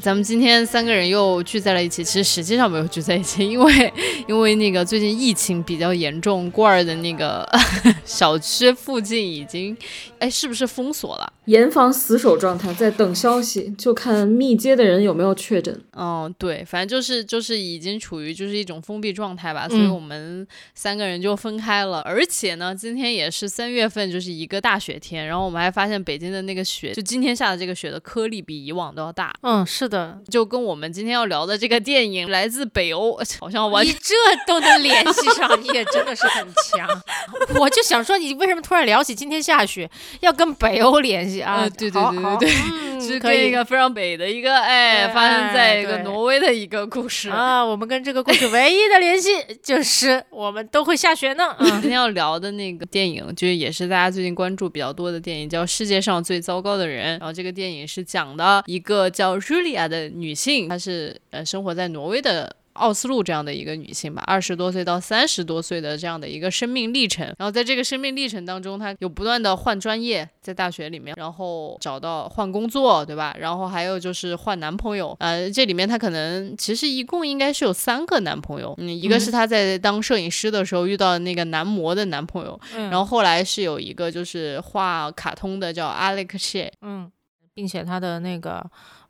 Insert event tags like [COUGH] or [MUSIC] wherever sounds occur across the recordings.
咱们今天三个人又聚在了一起，其实实际上没有聚在一起，因为 [LAUGHS] 因为那个最近疫情比较严重，罐儿的那个 [LAUGHS] 小区附近已经，哎，是不是封锁了？严防死守状态，在等消息，就看密接的人有没有确诊。嗯，对，反正就是就是已经处于就是一种封闭状态吧，所以我们三个人就分开了。而且呢，今天也是三月份，就是一个大雪天，然后我们还发现北京的那个雪，就今天下的这个雪的颗粒比以往都要大。嗯，是的，就跟我们今天要聊的这个电影来自北欧，好像完你这都能联系上，你也真的是很强。[LAUGHS] 我就想说，你为什么突然聊起今天下雪要跟北欧联系啊？对对对对对，是跟一个非常北的一个哎，发生在一个挪威的一个故事啊。我们跟这个故事唯一的联系就是我们都会下雪呢。今天要聊的那个电影，就是也是大家最近关注比较多的电影，叫《世界上最糟糕的人》。然后这个电影是讲的一个叫 Julia 的女性，她是呃生活在挪威的。奥斯陆这样的一个女性吧，二十多岁到三十多岁的这样的一个生命历程，然后在这个生命历程当中，她有不断的换专业，在大学里面，然后找到换工作，对吧？然后还有就是换男朋友，呃，这里面她可能其实一共应该是有三个男朋友，嗯，一个是她在当摄影师的时候遇到那个男模的男朋友，然后后来是有一个就是画卡通的叫 Alex 嗯，并且她的那个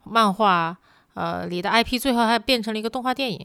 漫画。呃，里的 IP 最后还变成了一个动画电影，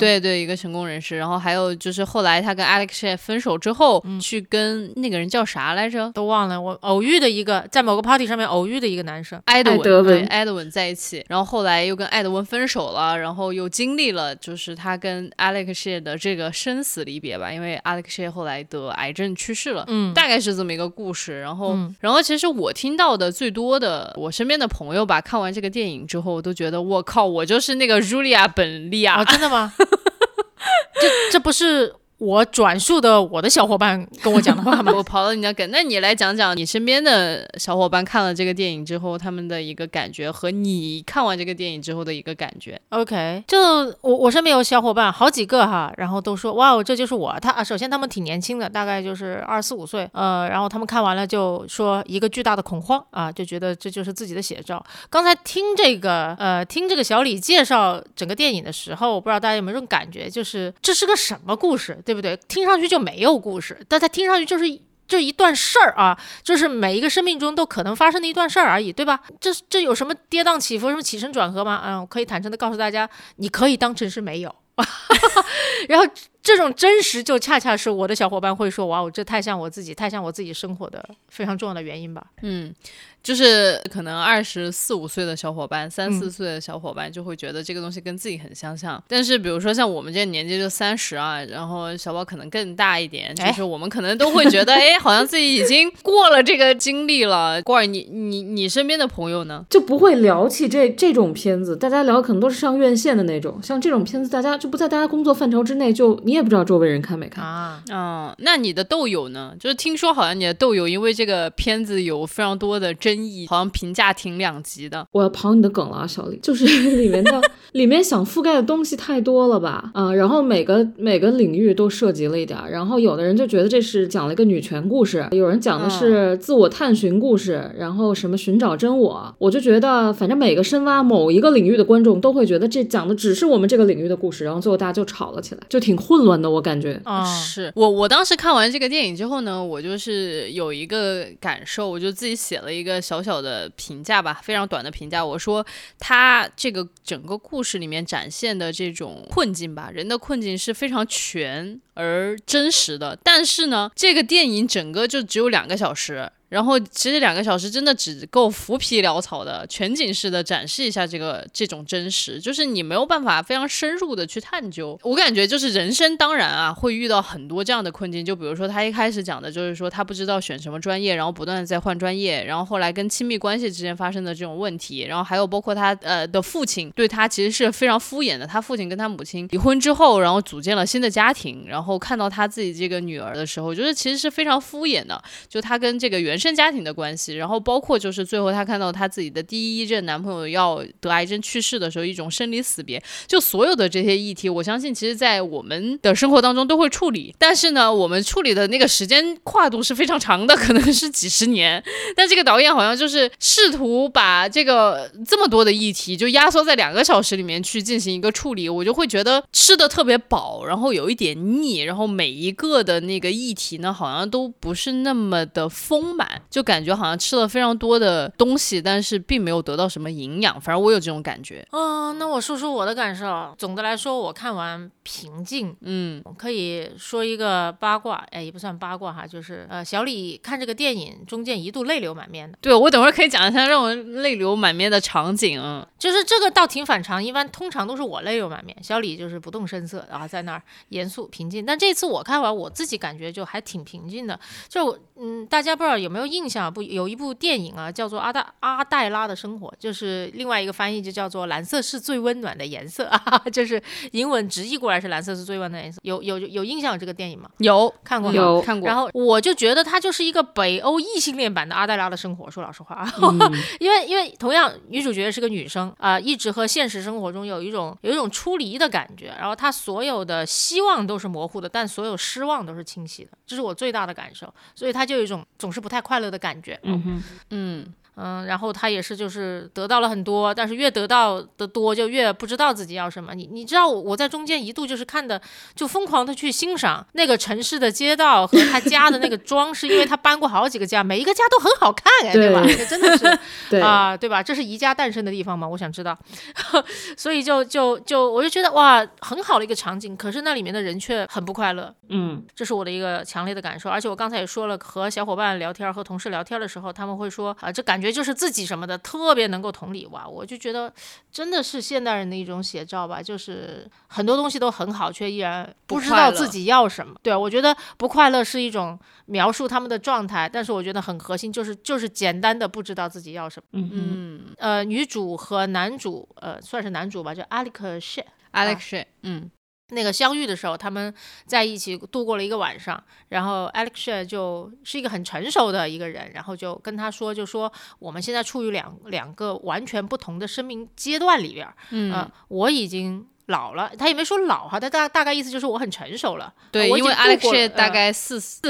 对对，一个成功人士。然后还有就是后来他跟 Alex 分手之后，去跟那个人叫啥来着？都忘了。我偶遇的一个，在某个 party 上面偶遇的一个男生，艾德文，艾德文在一起。然后后来又跟艾德文分手了，然后又经历了就是他跟 Alex 的这个生死离别吧，因为 Alex 后来得癌症去世了。嗯，大概是这么一个故事。然后，然后其实我听到的最多的，我身边的朋友吧，看完这个电影之后都觉得我靠。我就是那个 Julia 本利亚，真的吗？[LAUGHS] 这这不是。我转述的我的小伙伴跟我讲的话吗？[LAUGHS] 我跑了你的梗，那你来讲讲你身边的小伙伴看了这个电影之后他们的一个感觉，和你看完这个电影之后的一个感觉。OK，就我我身边有小伙伴好几个哈，然后都说哇哦这就是我。他啊，首先他们挺年轻的，大概就是二四五岁，呃，然后他们看完了就说一个巨大的恐慌啊，就觉得这就是自己的写照。刚才听这个呃听这个小李介绍整个电影的时候，我不知道大家有没有这种感觉，就是这是个什么故事？对不对？听上去就没有故事，但它听上去就是这一段事儿啊，就是每一个生命中都可能发生的一段事儿而已，对吧？这这有什么跌宕起伏，什么起承转合吗？嗯，我可以坦诚的告诉大家，你可以当成是没有。[LAUGHS] 然后这种真实，就恰恰是我的小伙伴会说，哇，我这太像我自己，太像我自己生活的非常重要的原因吧。嗯。就是可能二十四五岁的小伙伴，三四岁的小伙伴就会觉得这个东西跟自己很相像。但是比如说像我们这年纪就三十啊，然后小宝可能更大一点，就是我们可能都会觉得，[LAUGHS] 哎，好像自己已经过了这个经历了。过儿，你你你身边的朋友呢，就不会聊起这这种片子，大家聊可能都是上院线的那种。像这种片子，大家就不在大家工作范畴之内，就你也不知道周围人看没看啊。嗯，那你的豆友呢？就是听说好像你的豆友因为这个片子有非常多的争。争议好像评价挺两极的。我要刨你的梗了啊，小李，就是 [LAUGHS] 里面的 [LAUGHS] 里面想覆盖的东西太多了吧？啊，然后每个每个领域都涉及了一点。然后有的人就觉得这是讲了一个女权故事，有人讲的是自我探寻故事，然后什么寻找真我。我就觉得，反正每个深挖某一个领域的观众都会觉得这讲的只是我们这个领域的故事，然后最后大家就吵了起来，就挺混乱的。我感觉啊，是我我当时看完这个电影之后呢，我就是有一个感受，我就自己写了一个。小小的评价吧，非常短的评价。我说他这个整个故事里面展现的这种困境吧，人的困境是非常全而真实的。但是呢，这个电影整个就只有两个小时。然后其实两个小时真的只够浮皮潦草的全景式的展示一下这个这种真实，就是你没有办法非常深入的去探究。我感觉就是人生当然啊会遇到很多这样的困境，就比如说他一开始讲的就是说他不知道选什么专业，然后不断的在换专业，然后后来跟亲密关系之间发生的这种问题，然后还有包括他呃的父亲对他其实是非常敷衍的，他父亲跟他母亲离婚之后，然后组建了新的家庭，然后看到他自己这个女儿的时候，就是其实是非常敷衍的，就他跟这个原生家庭的关系，然后包括就是最后她看到她自己的第一任男朋友要得癌症去世的时候，一种生离死别，就所有的这些议题，我相信其实在我们的生活当中都会处理，但是呢，我们处理的那个时间跨度是非常长的，[LAUGHS] 可能是几十年。但这个导演好像就是试图把这个这么多的议题就压缩在两个小时里面去进行一个处理，我就会觉得吃的特别饱，然后有一点腻，然后每一个的那个议题呢，好像都不是那么的丰满，就感觉好像吃了非常多的东西，但是并没有得到什么营养。反正我有这种感觉。嗯，那我说说我的感受。总的来说，我看完平静。嗯，可以说一个八卦，哎，也不算八卦哈，就是呃，小李看这个电影中间一度泪流满面的。对我等会儿可以讲一下让我泪流满面的场景。就是这个倒挺反常，一般通常都是我泪流满面，小李就是不动声色然啊，在那儿严肃平静。但这次我看完，我自己感觉就还挺平静的。就嗯，大家不知道有没有印象？不，有一部电影啊，叫做《阿黛阿黛拉的生活》，就是另外一个翻译就叫做《蓝色是最温暖的颜色》啊，[LAUGHS] 就是英文直译过来是“蓝色是最温暖的颜色”。有有有印象这个电影吗？有看过，有看过。然后我就觉得它就是一个北欧异性恋版的《阿黛拉的生活》。说老实话啊，[LAUGHS] 因为因为同样女主角是个女生啊，一直和现实生活中有一种有一种出离的感觉。然后她所有的希望都是模糊的，但所有失望都是清晰的，这是我最大的感受。所以她就有一种总是不太快乐的感觉。嗯哼，嗯。嗯，然后他也是，就是得到了很多，但是越得到的多，就越不知道自己要什么。你你知道，我在中间一度就是看的，就疯狂的去欣赏那个城市的街道和他家的那个装饰，因为他搬过好几个家，每一个家都很好看，哎，对吧？这真的是 [LAUGHS] 啊，对吧？这是宜家诞生的地方嘛？我想知道。[LAUGHS] 所以就就就我就觉得哇，很好的一个场景，可是那里面的人却很不快乐。嗯，这是我的一个强烈的感受。而且我刚才也说了，和小伙伴聊天和同事聊天的时候，他们会说啊，这感觉。就是自己什么的特别能够同理哇，我就觉得真的是现代人的一种写照吧。就是很多东西都很好，却依然不知道自己要什么。对我觉得不快乐是一种描述他们的状态，但是我觉得很核心，就是就是简单的不知道自己要什么。嗯嗯。呃，女主和男主，呃，算是男主吧，叫 Alex She，Alex，嗯。那个相遇的时候，他们在一起度过了一个晚上，然后 Alex 就是一个很成熟的一个人，然后就跟他说，就说我们现在处于两两个完全不同的生命阶段里边儿，嗯，我已经老了，他也没说老哈，他大大概意思就是我很成熟了，对，因为 Alex 大概四四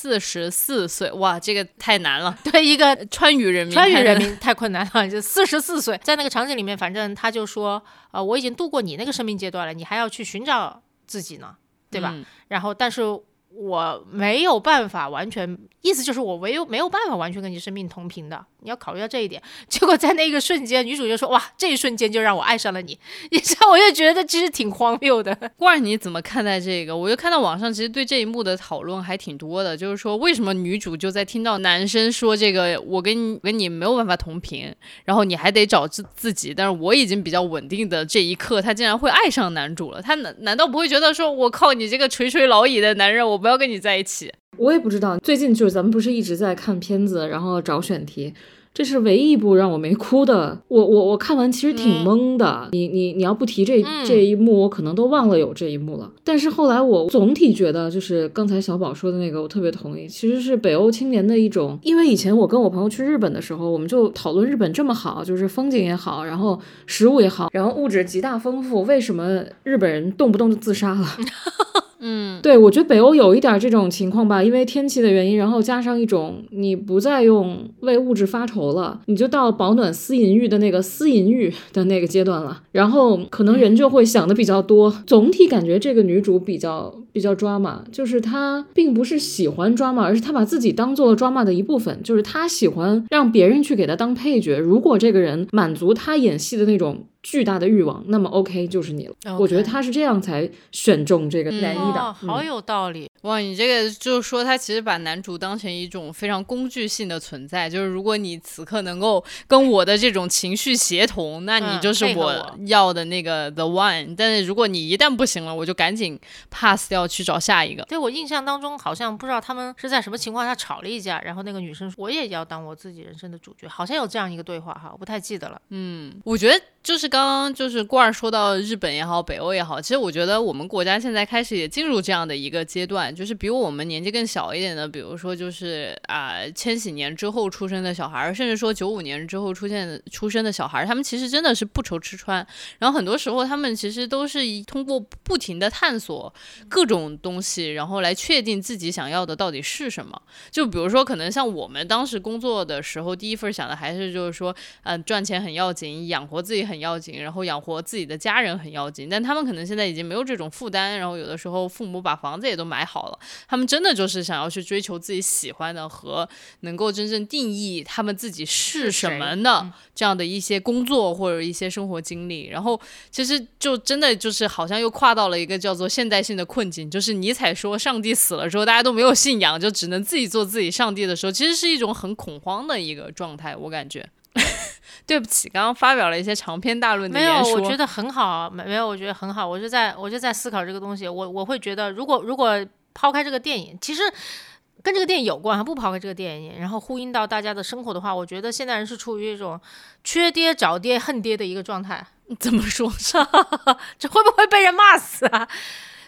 四十四岁，哇，这个太难了，[LAUGHS] 对一个川渝人民，川渝人民 [LAUGHS] 太困难了，就四十四岁，在那个场景里面，反正他就说。呃，我已经度过你那个生命阶段了，你还要去寻找自己呢，对吧？然后，但是我没有办法完全，意思就是我唯有没有办法完全跟你生命同频的。你要考虑到这一点，结果在那个瞬间，女主就说：“哇，这一瞬间就让我爱上了你。[LAUGHS] ”你知道，我就觉得其实挺荒谬的。罐儿，你怎么看待这个？我就看到网上其实对这一幕的讨论还挺多的，就是说为什么女主就在听到男生说这个“我跟你跟你没有办法同频”，然后你还得找自自己，但是我已经比较稳定的这一刻，她竟然会爱上男主了？她难难道不会觉得说：“我靠，你这个垂垂老矣的男人，我不要跟你在一起？”我也不知道，最近就是咱们不是一直在看片子，然后找选题。这是唯一一部让我没哭的。我我我看完其实挺懵的。你你你要不提这这一幕，我可能都忘了有这一幕了。但是后来我总体觉得，就是刚才小宝说的那个，我特别同意。其实是北欧青年的一种，因为以前我跟我朋友去日本的时候，我们就讨论日本这么好，就是风景也好，然后食物也好，然后物质极大丰富，为什么日本人动不动就自杀了？嗯，对，我觉得北欧有一点这种情况吧，因为天气的原因，然后加上一种你不再用为物质发愁了，你就到保暖思淫欲的那个思淫欲的那个阶段了，然后可能人就会想的比较多。总体感觉这个女主比较比较抓马，就是她并不是喜欢抓马，而是她把自己当做了抓马的一部分，就是她喜欢让别人去给她当配角。如果这个人满足她演戏的那种。巨大的欲望，那么 OK 就是你了。我觉得他是这样才选中这个男一的，哦，好有道理。哇，你这个就是说，他其实把男主当成一种非常工具性的存在，就是如果你此刻能够跟我的这种情绪协同，那你嗯就是我要的那个 the one。但是如果你一旦不行了，我就赶紧 pass 掉去找下一个。对我印象当中，好像不知道他们是在什么情况下吵了一架，然后那个女生说我也要当我自己人生的主角，好像有这样一个对话哈，我不太记得了。嗯我觉得就是刚刚就是罐儿说到日本也好，北欧也好，其实我觉得我们国家现在开始也进入这样的一个阶段，就是比我们年纪更小一点的，比如说就是啊、千禧年之后出生的小孩，甚至说九五年之后出现出生的小孩，他们其实真的是不愁吃穿，然后很多时候他们其实都是通过不停的探索各种东西，然后来确定自己想要的到底是什么。就比如说，可能像我们当时工作的时候，第一份想的还是就是说，嗯、赚钱很要紧，养活自己很要紧，然后养活自己的家人很要紧。但他们可能现在已经没有这种负担，然后有的时候父母把房子也都买好了，他们真的就是想要去追求自己喜欢的和能够真正定义他们自己是是什么的这样的一些工作或者一些生活经历。然后其实就真的就是好像又跨到了一个叫做现代性的困境，就是尼采说上帝死了之后，大家都没有信仰，就只能自己做自己上帝的时候，其实是一种很恐慌的一个状态，我感觉。[LAUGHS] 对不起，刚刚发表了一些长篇大论的没有，我觉得很好，没没有，我觉得很好。我就在我就在思考这个东西，我我会觉得，如果如果抛开这个电影，其实跟这个电影有关，不抛开这个电影，然后呼应到大家的生活的话，我觉得现代人是处于一种缺爹找爹恨爹的一个状态。怎么说？[LAUGHS] 这会不会被人骂死啊？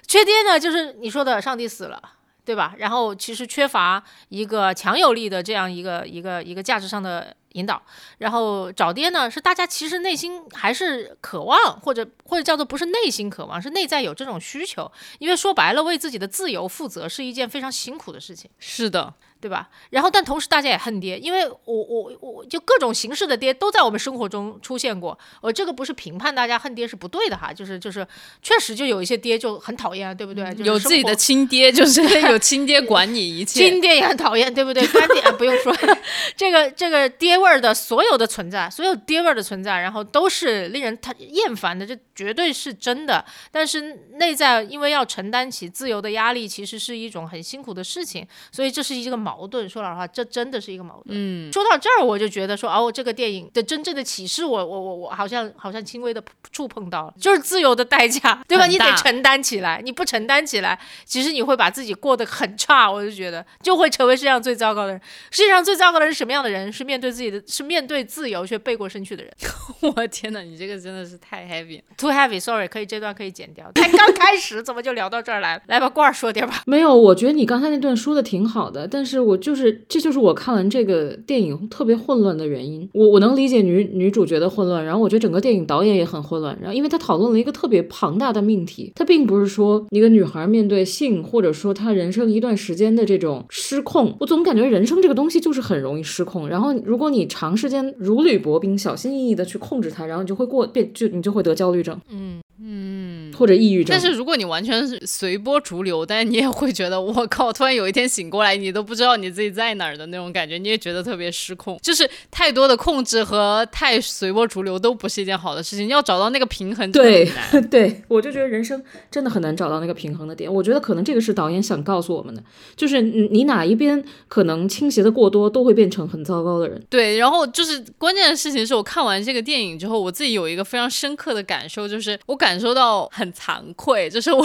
缺爹呢，就是你说的上帝死了。对吧？然后其实缺乏一个强有力的这样一个一个一个价值上的引导，然后找爹呢是大家其实内心还是渴望，或者或者叫做不是内心渴望，是内在有这种需求。因为说白了，为自己的自由负责是一件非常辛苦的事情。是的，对吧？然后，但同时大家也恨爹，因为我我我就各种形式的爹都在我们生活中出现过。我这个不是评判大家恨爹是不对的哈，就是就是确实就有一些爹就很讨厌，对不对？就是有自己的亲爹，就是 [LAUGHS] 有亲爹管你一切。亲爹也很讨厌，对不对？干爹、啊、不用说，[LAUGHS] 这个这个爹味儿的所有的存在，所有爹味儿的存在，然后都是令人他厌烦的，这绝对是真的。但是内在因为要承担起自由的压力，其实是一种很辛苦的事情，所以这是一个矛盾。说老实话，这真的是一个矛盾。嗯，说到这儿，我就觉得说，哦，这个电影的真正的启示我，我我我好像好像轻微的触碰到了，就是自由的代价，对吧？你得承担起来，你不承担起来，其实你会把自己过得很差。我就觉得就会成为世界上最糟糕的人。世界上最糟糕的人是什么样的人？是面对自己的，是面对自由却背过身去的人。[LAUGHS] 我天哪，你这个真的是太 heavy，too heavy，sorry，可以这段可以剪掉。才刚开始，怎么就聊到这儿来了？来把，罐儿说点吧。没有，我觉得你刚才那段说的挺好的，但是我就是这就是我看完这个电影特别混乱的原因。我我能理解女女主角的混乱，然后我觉得整个电影导演也很混乱，然后因为他讨论了一个特别庞大的命题，他并不是说一个女孩面对性或者说她人生一段时间的这种失控，我总感觉人生这个东西就是很容易失控，然后如果你长时间如履薄冰、小心翼翼的去控制它，然后你就会过变就你就会得焦虑症，嗯嗯，或者抑郁症。但是如果你完全是随波逐流，但是你也会觉得我靠，突然有一天醒过来，你都不知道你自己在哪儿的那种感觉，你也觉得特别失控。就是太多的控制和太随波逐流都不是一件好的事情，要找到那个平衡对。对，我就觉得人生真的很难找到那个平衡的点。我觉得可能这个是导演想告诉我们的，就是你你哪一边可能倾斜的过多，都会变成很糟糕的人。对，然后就是关键的事情是我看完这个电影之后，我自己有一个非常深刻的感受，就是我感受到很惭愧，就是我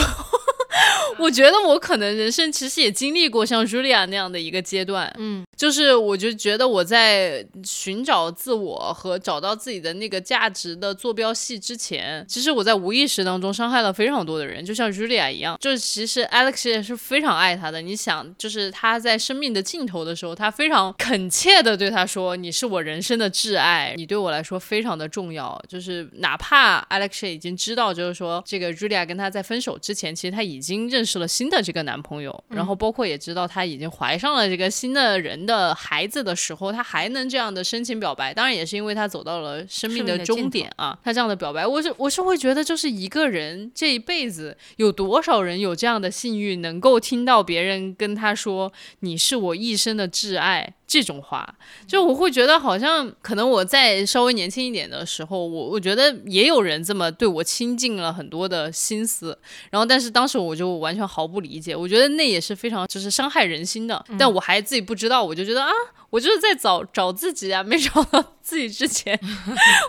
[LAUGHS] 我觉得我可能人生其实也经历过像 Julia 那样的一个阶段，嗯，就是我就觉得我在寻找自我和找到自己的那个价值的坐标系之前，其实我在无意识当中伤害了非常多的人，就像 Julia 一样。就是其实 Alex 也是非常爱他的。你想，就是他在生命的尽头的时候，他非常恳切的对他说：“你是我人生的挚爱，你对我来说非常的重要。”就是哪怕 Alex 已经知道，就是说这个 Julia 跟他在分手之前，其实他已经认识了新的这个男朋友，然后包括也知道他已经怀上了这个新的人的孩子的时候，他还能这样的深情表白，当然也是因为他走到了生命的终点啊。他这样的表白，我是我是会觉得，就是一个人这一辈子有多少人有这样的幸运，能够听到别人跟他说“你是我一生的挚爱”。这种话，就我会觉得好像可能我在稍微年轻一点的时候，我我觉得也有人这么对我倾尽了很多的心思，然后但是当时我就完全毫不理解，我觉得那也是非常就是伤害人心的，但我还自己不知道，我就觉得啊。我就是在找找自己啊，没找到自己之前，[LAUGHS]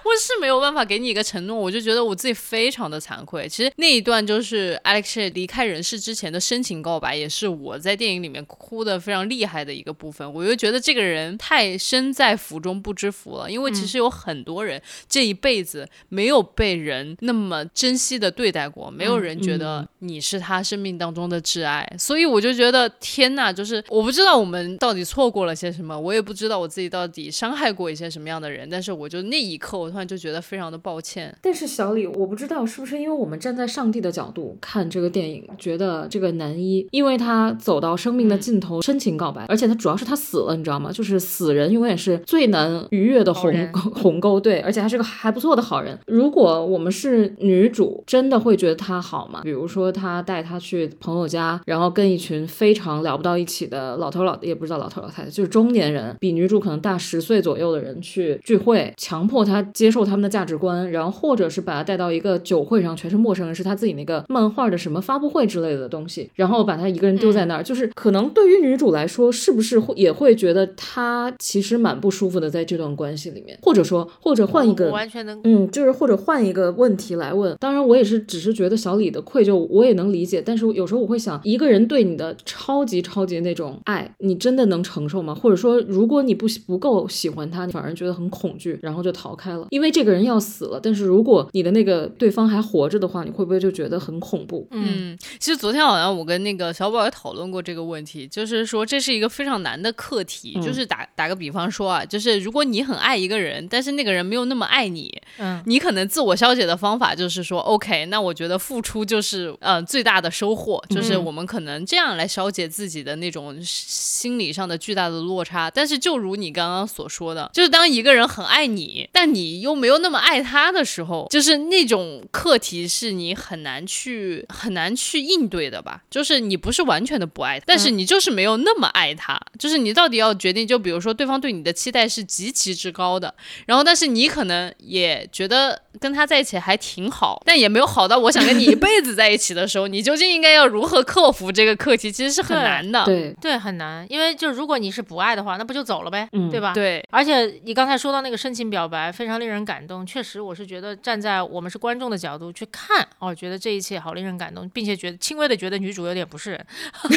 我是没有办法给你一个承诺。我就觉得我自己非常的惭愧。其实那一段就是 Alex 离开人世之前的深情告白，也是我在电影里面哭的非常厉害的一个部分。我就觉得这个人太身在福中不知福了，因为其实有很多人这一辈子没有被人那么珍惜的对待过，没有人觉得你是他生命当中的挚爱。所以我就觉得天呐，就是我不知道我们到底错过了些什么。我。我也不知道我自己到底伤害过一些什么样的人，但是我就那一刻，我突然就觉得非常的抱歉。但是小李，我不知道是不是因为我们站在上帝的角度看这个电影，觉得这个男一，因为他走到生命的尽头，深情告白，而且他主要是他死了，你知道吗？就是死人永远是最难逾越的鸿鸿沟，对，而且还是个还不错的好人。如果我们是女主，真的会觉得他好吗？比如说他带他去朋友家，然后跟一群非常聊不到一起的老头老也不知道老头老太太，就是中年人。比女主可能大十岁左右的人去聚会，强迫他接受他们的价值观，然后或者是把他带到一个酒会上，全是陌生人，是他自己那个漫画的什么发布会之类的东西，然后把他一个人丢在那儿，就是可能对于女主来说，是不是会也会觉得他其实蛮不舒服的，在这段关系里面，或者说，或者换一个完全能，嗯，就是或者换一个问题来问。当然，我也是只是觉得小李的愧疚，我也能理解，但是有时候我会想，一个人对你的超级超级那种爱，你真的能承受吗？或者说？如果你不不够喜欢他，你反而觉得很恐惧，然后就逃开了，因为这个人要死了。但是如果你的那个对方还活着的话，你会不会就觉得很恐怖？嗯，其实昨天好像我跟那个小宝也讨论过这个问题，就是说这是一个非常难的课题。就是打打个比方说啊，就是如果你很爱一个人，但是那个人没有那么爱你，嗯，你可能自我消解的方法就是说，OK，那我觉得付出就是呃最大的收获，就是我们可能这样来消解自己的那种心理上的巨大的落差，但。但是，就如你刚刚所说的，就是当一个人很爱你，但你又没有那么爱他的时候，就是那种课题是你很难去很难去应对的吧？就是你不是完全的不爱他，但是你就是没有那么爱他。就是你到底要决定，就比如说对方对你的期待是极其之高的，然后但是你可能也觉得跟他在一起还挺好，但也没有好到我想跟你一辈子在一起的时候，你究竟应该要如何克服这个课题？其实是很难的。对对，很难，因为就如果你是不爱的话，那不。就走了呗，对吧？对，而且你刚才说说到那个深情表白，非常令人感动。确实，我是觉得站在我们是观众的角度去看，哦，觉得这一切好令人感动，并且觉得轻微的觉得女主有点不是人，[LAUGHS]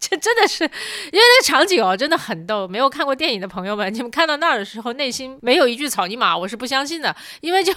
这真的是，因为那个场景哦，真的很逗。没有看过电影的朋友们，你们看到那儿的时候，内心没有一句草泥马，我是不相信的。因为就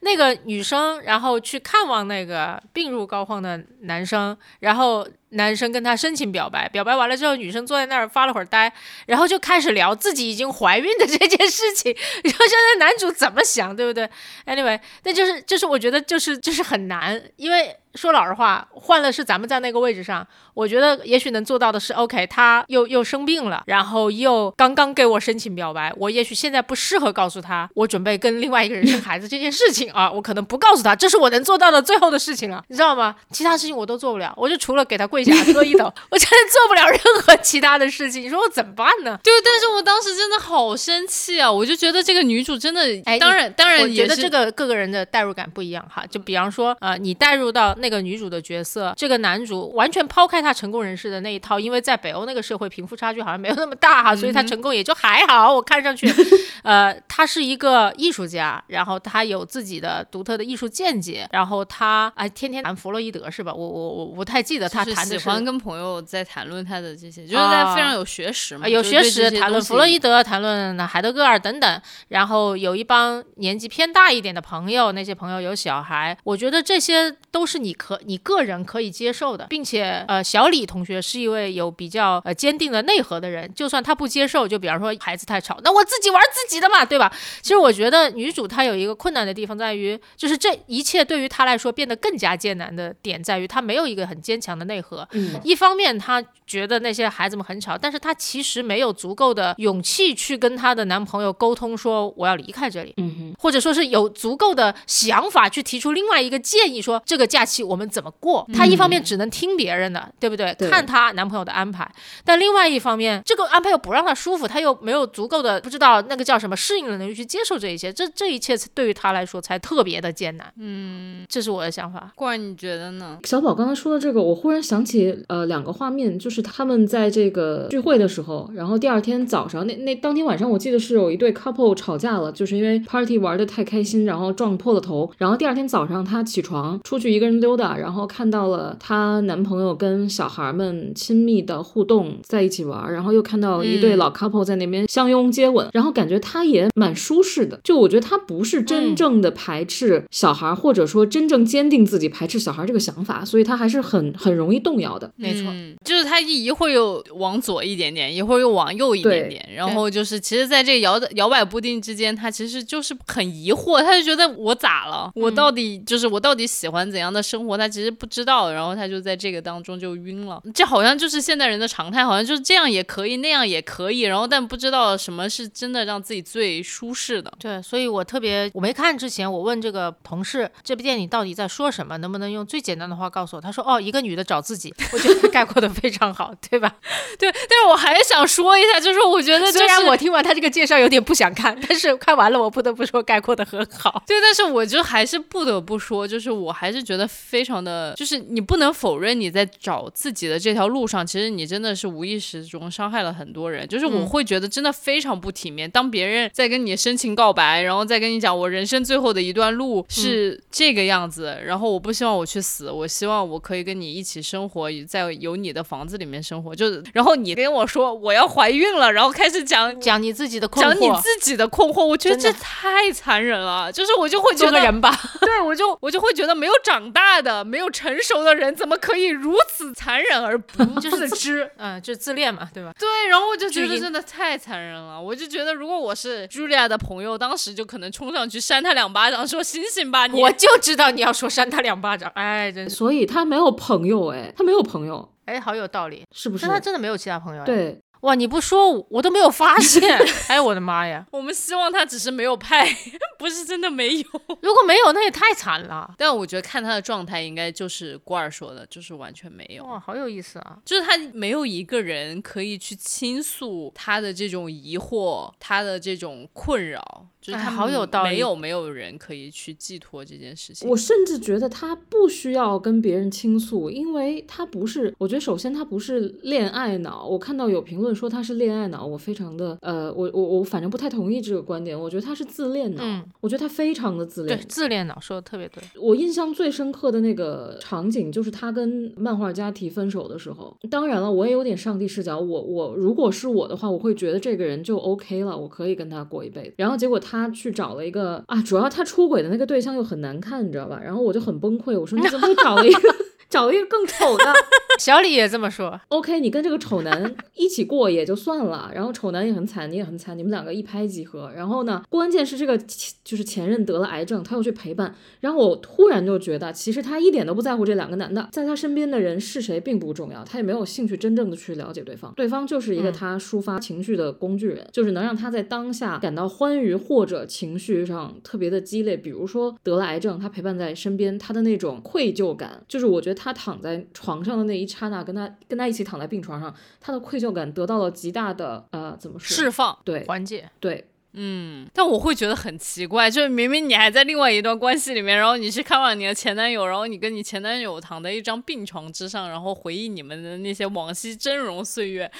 那个女生，然后去看望那个病入膏肓的男生，然后。男生跟她深情表白，表白完了之后，女生坐在那儿发了会儿呆，然后就开始聊自己已经怀孕的这件事情。然后现在男主怎么想，对不对？Anyway，那就是，就是我觉得就是就是很难，因为。说老实话，换了是咱们在那个位置上，我觉得也许能做到的是，OK，他又又生病了，然后又刚刚给我申请表白，我也许现在不适合告诉他，我准备跟另外一个人生孩子这件事情啊，我可能不告诉他，这是我能做到的最后的事情了，你知道吗？其他事情我都做不了，我就除了给他跪下 [LAUGHS] 磕一头，我真的做不了任何其他的事情。你说我怎么办呢？对，但是我当时真的好生气啊！我就觉得这个女主真的，哎，当然，当然，我觉得这个各个人的代入感不一样哈。就比方说，呃，你代入到那。那个女主的角色，这个男主完全抛开他成功人士的那一套，因为在北欧那个社会，贫富差距好像没有那么大哈，所以他成功也就还好。我看上去，[LAUGHS] 呃，他是一个艺术家，然后他有自己的独特的艺术见解，然后他哎天天谈弗洛伊德是吧？我我我不太记得他谈的喜欢跟朋友在谈论他的这些，就是在非常有学识嘛，有学识谈论弗洛伊德，谈论海德格尔等等，然后有一帮年纪偏大一点的朋友，那些朋友有小孩，我觉得这些都是你。可你个人可以接受的，并且呃，小李同学是一位有比较呃坚定的内核的人，就算他不接受，就比方说孩子太吵，那我自己玩自己的嘛，对吧？其实我觉得女主她有一个困难的地方在于，就是这一切对于她来说变得更加艰难的点在于，她没有一个很坚强的内核。嗯一方面，她觉得那些孩子们很吵，但是她其实没有足够的勇气去跟她的男朋友沟通，说我要离开这里，嗯，或者说是有足够的想法去提出另外一个建议，说这个假期我们怎么过。她一方面只能听别人的，对不对？看她男朋友的安排，但另外一方面，这个安排又不让她舒服，她又没有足够的不知道那个叫什么适应的能力去接受这一切，这这一切对于她来说才特别的艰难。嗯，这是我的想法。罐儿你觉得呢？小宝刚才说的这个，我忽然想起呃两个画面，就是他们在这个聚会的时候，然后第二天早上那那当天晚上，我记得是有一对 couple 吵架了，就是因为 party 玩的太开心，然后撞破了头。然后第二天早上他起床出去一个人溜达，然后看到了她男朋友跟小孩们亲密的互动在一起玩，然后又看到一对嗯老 couple 在那边相拥接吻，然后感觉她也蛮舒适的。就我觉得她不是真嗯正的排斥小孩，或者说真正坚定自己排斥小孩这个想法，所以她还是很很容易动摇的。没错，嗯，就是他一一会儿又往左一点点，一会儿又往右一点点，然后就是其实在这个摇的摇摆不定之间，他其实就是很疑惑，他就觉得我咋了？我到底就是我到底喜欢怎样的生活？他其实不知道，然后他就在这个当中就晕了。这好像就是现代人的常态，好像就是这样也可以，那样也可以，然后但不知道什么是真的让自己最舒适的。对，所以我特别，我没看之前，我问这个同事这部电影到底在说什么，能不能用最简单的话告诉我？他说，哦，一个女的找自己，[LAUGHS] 我觉得概括的非常好，对吧？对，但是我还想说一下，就是我觉得、就是，虽然我听完他这个介绍有点不想看，但是看完了，我不得不说概括的很好。对，但是我就还是不得不说，就是我还是觉得非常的，就是你不能否认你在找自己的这条路上，其实你真的是无意识中伤害了很多人。就是我嗯会觉得真的非常不体面，当别人在跟你深情告白，然后再跟你讲我人生最后的一段路是这个样子，然后我不希望我去死，我希望我可以跟你一起生活，在有你的房子里面生活，就然后你跟我说我要怀孕了，然后开始讲。讲你自己的困讲你，自己的困惑，我觉得这太残忍了。就是我就会觉得做个人吧。对，我就我就会觉得没有长大的、没有成熟的人，怎么可以如此残忍而不 [LAUGHS] 自知？嗯，就是自恋嘛，对吧？对，然后我就觉得真的太残忍了。我就觉得，如果我是 Julia 的朋友，当时就可能冲上去扇他两巴掌，说：“醒醒吧，你！”我就知道你要说扇他两巴掌，哎，真是，所以他没有朋友，哎，他没有朋友，哎，好有道理。是不是但？他真的没有其他朋友，，对，哇，你不说我我都没有发现，[LAUGHS] 哎，我的妈呀！我们希望他只是没有派，[LAUGHS] 不是真的没有。如果没有，那也太惨了。但我觉得看他的状态，应该就是郭儿说的，就是完全没有。哇，好有意思啊！就是他没有一个人可以去倾诉他的这种疑惑，他的这种困扰，就是哎他好有道理没有没有人可以去寄托这件事情。我甚至觉得他不需要跟别人倾诉，因为他不是，我觉得首先他不是恋爱脑。我看到有评论说他是恋爱脑，我非常的呃，我我我反正不太同意这个观点。我觉得他是自恋脑，嗯我觉得他非常的自恋对，自恋脑说的特别对。我印象最深刻的那个场景就是他跟漫画家提分手的时候。当然了，我也有点上帝视角，我我如果是我的话，我会觉得这个人就 OK 了，我可以跟他过一辈子。然后结果他他去找了一个啊，主要他出轨的那个对象又很难看，你知道吧？然后我就很崩溃，我说你怎么又找了一个找一个更丑的？[LAUGHS] 小李也这么说，OK，你跟这个丑男一起过也就算了，然后丑男也很惨，你也很惨，你们两个一拍即合。然后呢，关键是这个前就是前任得了癌症，他又去陪伴。然后我突然就觉得，其实他一点都不在乎这两个男的，在他身边的人是谁并不重要，他也没有兴趣真正的去了解对方，对方就是一个嗯他抒发情绪的工具人，就是能让他在当下感到欢愉或者情绪上特别的激烈。比如说得了癌症，他陪伴在身边，他的那种愧疚感，就是我觉得他躺在床上的那一刹那，跟他跟他一起躺在病床上，他的愧疚感得到了极大的呃怎么说？释放，对缓解。对，嗯，但我会觉得很奇怪，就是明明你还在另外一段关系里面，然后你去看望你的前男友，然后你跟你前男友躺在一张病床之上，然后回忆你们的那些往昔峥嵘岁月。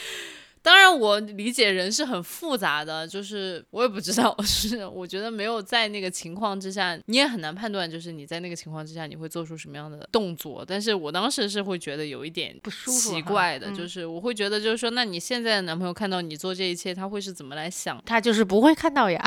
当然，我理解人是很复杂的，就是我也不知道，[LAUGHS] 是我觉得没有在那个情况之下，你也很难判断，就是你在那个情况之下你会做出什么样的动作。但是我当时是会觉得有一点不舒服奇怪的，嗯就是我会觉得，就是说，那你现在的男朋友看到你做这一切，他会是怎么来想？他就是不会看到呀，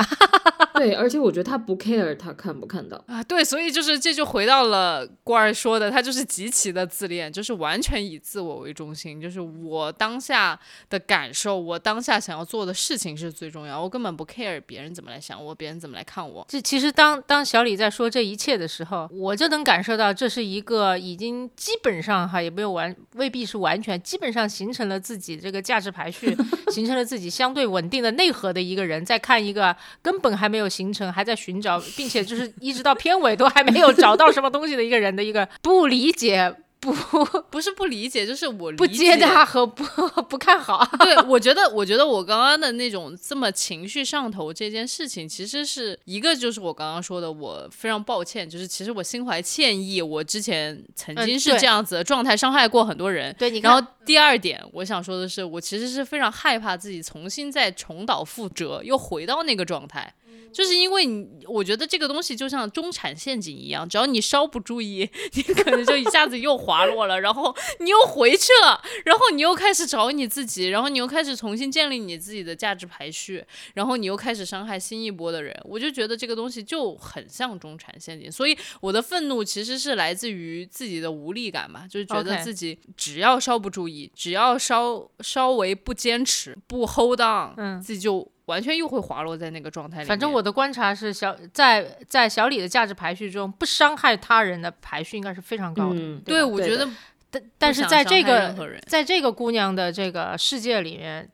对，而且我觉得他不 care 他看不看到。啊，对，所以就是这就回到了郭儿说的，他就是极其的自恋，就是完全以自我为中心，就是我当下的感受，我当下想要做的事情是最重要，我根本不 care 别人怎么来想我，别人怎么来看我。这其实当当小李在说这一切的时候，我就能感受到这是一个已经基本上哈，也没有完，未必是完全，基本上形成了自己这个价值排序，[LAUGHS] 形成了自己相对稳定的内核的一个人，在看一个根本还没有形成，还在寻找，并且就是一直到片尾都还没有找到什么东西的一个人的一个不理解、不 [LAUGHS] 不是不理解，就是我不接纳和不不看好。对，我觉得，我觉得我刚刚的那种这么情绪上头这件事情，其实是一个，就是我刚刚说的，我非常抱歉，就是其实我心怀歉意，我之前曾嗯经是这样子的状态，伤害过很多人。对，你，然后第二点，我想说的是，我其实是非常害怕自己重新再重蹈覆辙，又回到那个状态。就是因为你，我觉得这个东西就像中产陷阱一样，只要你稍不注意，[LAUGHS] 你可能就一下子又滑落了，然后你又回去了，然后你又开始找你自己，然后你又开始重新建立你自己的价值排序，然后你又开始伤害新一波的人。我就觉得这个东西就很像中产陷阱，所以我的愤怒其实是来自于自己的无力感吧，就是觉得自己只要稍不注意，只要稍稍微不坚持、不 hold on，嗯自己就完全又会滑落在那个状态里。反正我的观察是小在在小李的价值排序中，不伤害他人的排序应该是非常高的。嗯对，吧我觉得但但是在这个在这个姑娘的这个世界里面，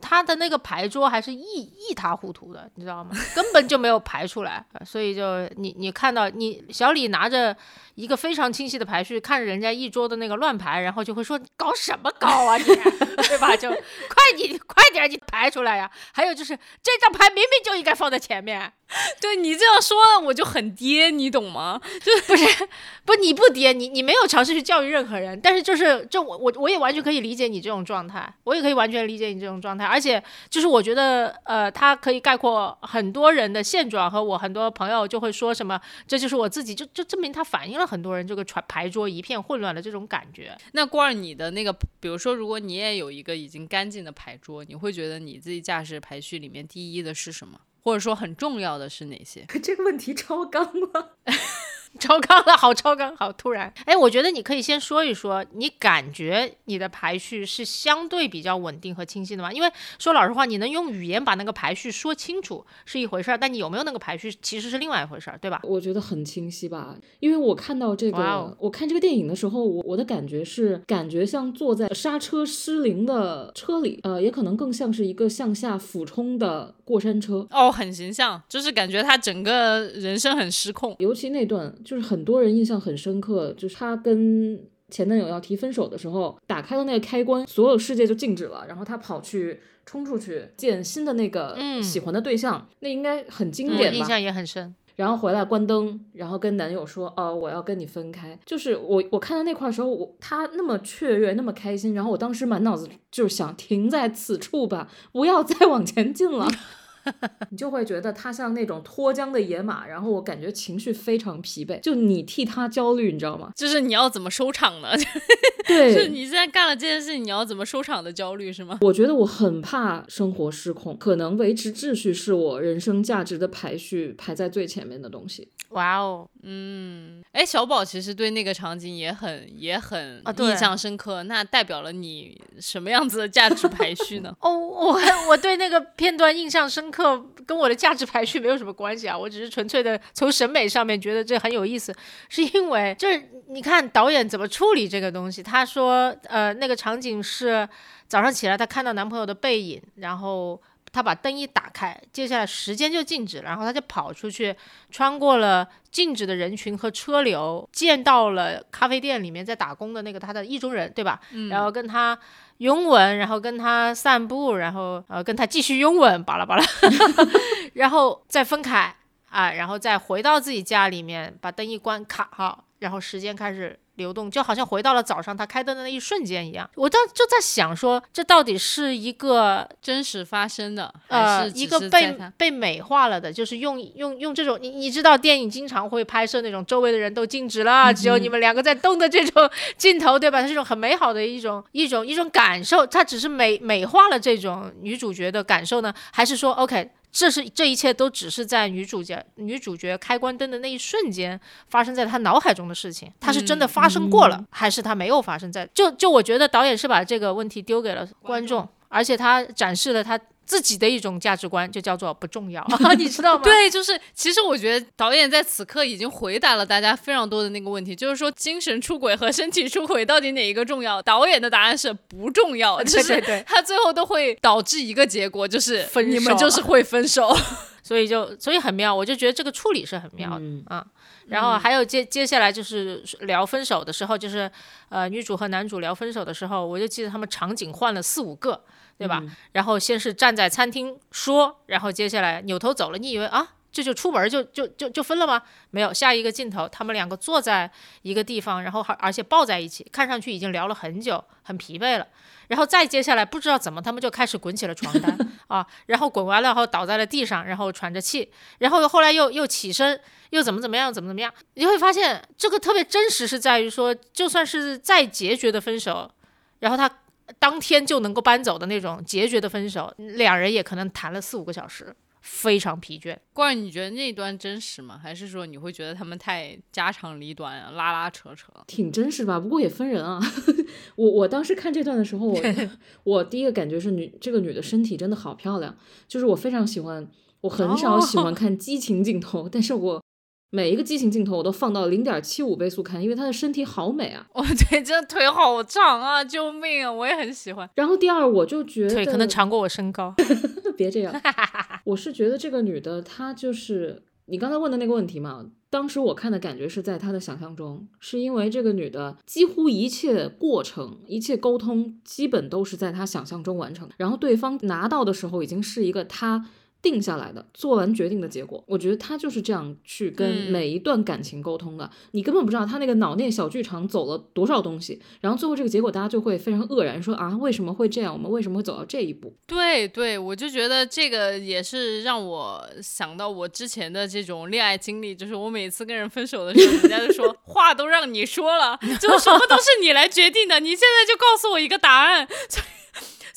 她的那个牌桌还是一一塌糊涂的，你知道吗？[LAUGHS] 根本就没有排出来，呃所以就你你看到你小李拿着一个非常清晰的排序，看着人家一桌的那个乱排，然后就会说搞什么搞啊你，[LAUGHS] 对吧？就快你快点你排出来呀！还有就是这张牌明明就应该放在前面，[LAUGHS] 对你这样说，我就很跌，你懂吗？就不是不，你不跌，你你没有尝试去教育任何人，但是就是就我我我也完全可以理解你这种状态，我也可以完全理解你这种状态，而且就是我觉得呃，它可以概括很多人的现状，和我很多朋友就会说什么，这就是我自己，就就证明它反映了很多人这个传牌桌一片混乱的这种感觉。那罐儿，你的那个，比如说，如果你也有一个已经干净的牌桌，你会觉得你自己驾驶排序里面第一的是什么？或者说很重要的是哪些？[LAUGHS] 这个问题超纲了。[LAUGHS] 超纲了，好超纲，好突然。哎，我觉得你可以先说一说，你感觉你的排序是相对比较稳定和清晰的吗？因为说老实话，你能用语言把那个排序说清楚是一回事儿，但你有没有那个排序其实是另外一回事儿，对吧？我觉得很清晰吧，因为我看到这个我看这个电影的时候，我我的感觉是，感觉像坐在刹车失灵的车里，呃，也可能更像是一个向下俯冲的过山车。哦，很形象，就是感觉他整个人生很失控。尤其那段，就是很多人印象很深刻，就是他跟前男友要提分手的时候，打开了那个开关，所有世界就静止了，然后他跑去冲出去见新的那个嗯喜欢的对象，那应该很经典吧？印象也很深。然后回来关灯，然后跟男友说：“哦，我要跟你分开。”就是我我看到那块儿的时候，我他那么雀跃，那么开心，然后我当时满脑子就是想停在此处吧，不要再往前进了。你就会觉得他像那种脱缰的野马，然后我感觉情绪非常疲惫，就你替他焦虑，你知道吗？就是你要怎么收场呢？[LAUGHS] 就是，你现在干了这件事，你要怎么收场的焦虑是吗？我觉得我很怕生活失控，可能维持秩序是我人生价值的排序排在最前面的东西。哇哦，嗯哎，小宝其实对那个场景也很也很啊印象深刻，那代表了你什么样子的价值排序呢？[LAUGHS] 哦，我我对那个片段印象深刻，跟我的价值排序没有什么关系啊，我只是纯粹的从审美上面觉得这很有意思，是因为就是你看导演怎么处理这个东西，他说呃那个场景是早上起来他看到男朋友的背影，然后。他把灯一打开，接下来时间就静止了，然后他就跑出去，穿过了静止的人群和车流，见到了咖啡店里面在打工的那个他的意中人，对吧？然后跟他拥吻，然后跟他散步，然后呃跟他继续拥吻，巴拉巴拉，[LAUGHS] 然后再分开啊，然后再回到自己家里面，把灯一关，卡好，然后时间开始流动，就好像回到了早上他开灯的那一瞬间一样。我当时就在想说，这到底是一个真实发生的，还呃一个被被美化了的，就是用用用这种你你知道电影经常会拍摄那种周围的人都静止了，只有你们两个在动的这种镜头，对吧？它是一种很美好的一种一种一种感受，它只是美美化了这种女主角的感受呢，还是说 OK？这是这一切都只是在女主角女主角开关灯的那一瞬间发生在她脑海中的事情，它是真的发生过了，还是它没有发生在？就就我觉得导演是把这个问题丢给了观众，而且他展示了他。自己的一种价值观就叫做不重要，[LAUGHS] [LAUGHS] 你知道吗？对，就是其实我觉得导演在此刻已经回答了大家非常多的那个问题，就是说精神出轨和身体出轨到底哪一个重要？导演的答案是不重要，就是 [LAUGHS] 他最后都会导致一个结果，就是你们就是会分手，所以就所以很妙，我就觉得这个处理是很妙的啊。然后还有接接下来就是聊分手的时候，就是呃女主和男主聊分手的时候，我就记得他们场景换了四五个。对吧？然后先是站在餐厅说，然后接下来扭头走了。你以为啊，这就出门就就就就分了吗？没有，下一个镜头，他们两个坐在一个地方，然后还而且抱在一起，看上去已经聊了很久，很疲惫了。然后再接下来，不知道怎么，他们就开始滚起了床单 [LAUGHS] 啊，然后滚完了后倒在了地上，然后喘着气，然后后来又又起身，又怎么怎么样，怎么怎么样？你会发现这个特别真实，是在于说，就算是再决绝的分手，然后他。当天就能够搬走的那种决绝的分手，两人也可能谈了四五个小时，非常疲倦。关儿，你觉得那段真实吗？还是说你会觉得他们太家长里短，拉拉扯扯？挺真实吧，不过也分人啊。[LAUGHS] 我我当时看这段的时候，我 [LAUGHS] 我第一个感觉是女这个女的身体真的好漂亮，就是我非常喜欢，我很少喜欢看激情镜头，但是我。每一个激情镜头我都放到零点七五倍速看，因为她的身体好美啊！哦，对，这腿好长啊！救命啊！我也很喜欢。然后第二，我就觉得腿可能长过我身高。[LAUGHS] 别这样，[LAUGHS] 我是觉得这个女的她就是你刚才问的那个问题嘛。当时我看的感觉是在她的想象中，是因为这个女的几乎一切过程、一切沟通基本都是在她想象中完成，然后对方拿到的时候已经是一个她。定下来的，做完决定的结果，我觉得他就是这样去跟每一段感情沟通的。你根本不知道他那个脑内小剧场走了多少东西，然后最后这个结果，大家就会非常愕然，说啊，为什么会这样？我们为什么会走到这一步？对对，我就觉得这个也是让我想到我之前的这种恋爱经历，就是我每次跟人分手的时候，人家就说 [LAUGHS] 话都让你说了，就什么都是你来决定的，你现在就告诉我一个答案。[LAUGHS]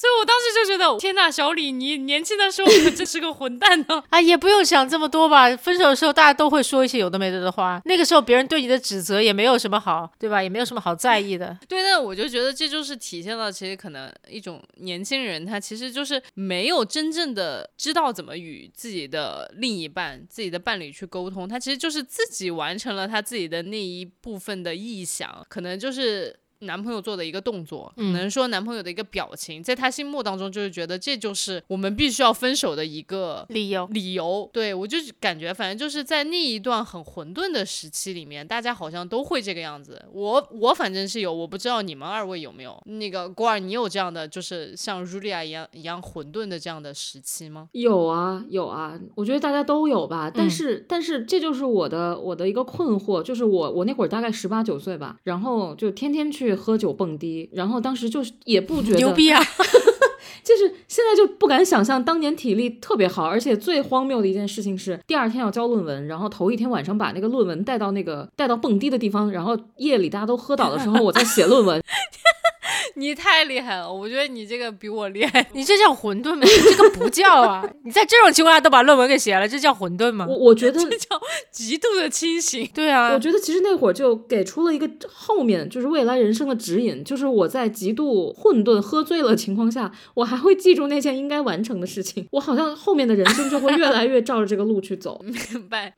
所以我当时就觉得，天呐，小李，你年轻的时候可真是个混蛋呢！啊，[LAUGHS] 也不用想这么多吧。分手的时候，大家都会说一些有的没的的话。那个时候，别人对你的指责也没有什么好，对吧？也没有什么好在意的。[LAUGHS] 对，那我就觉得这就是体现了，其实可能一种年轻人，他其实就是没有真正的知道怎么与自己的另一半、自己的伴侣去沟通。他其实就是自己完成了他自己的那一部分的臆想，可能就是。男朋友做的一个动作，可能说男朋友的一个表情，在他心目当中就是觉得这就是我们必须要分手的一个理由。理由，对我就感觉，反正就是在那一段很混沌的时期里面，大家好像都会这个样子。我我反正是有，我不知道你们二位有没有。那个郭尔，你有这样的，就是像 Julia 一样一样混沌的这样的时期吗？有啊，有啊，我觉得大家都有吧。但是，但是这就是我的我的一个困惑，就是我我那会儿大概十八九岁吧，然后就天天去。喝酒蹦迪，然后当时就是也不觉得牛逼啊，[LAUGHS] 就是现在就不敢想象当年体力特别好，而且最荒谬的一件事情是第二天要交论文，然后头一天晚上把那个论文带到那个带到蹦迪的地方，然后夜里大家都喝倒的时候，我在写论文。[LAUGHS] 你太厉害了，我觉得你这个比我厉害。你这叫混沌吗？这个不叫啊！[LAUGHS] 你在这种情况下都把论文给写了，这叫混沌吗？我我觉得这叫极度的清醒。[LAUGHS] 对啊，我觉得其实那会儿就给出了一个后面就是未来人生的指引，就是我在极度混沌、喝醉了情况下，我还会记住那件应该完成的事情。我好像后面的人生就会越来越照着这个路去走。明白，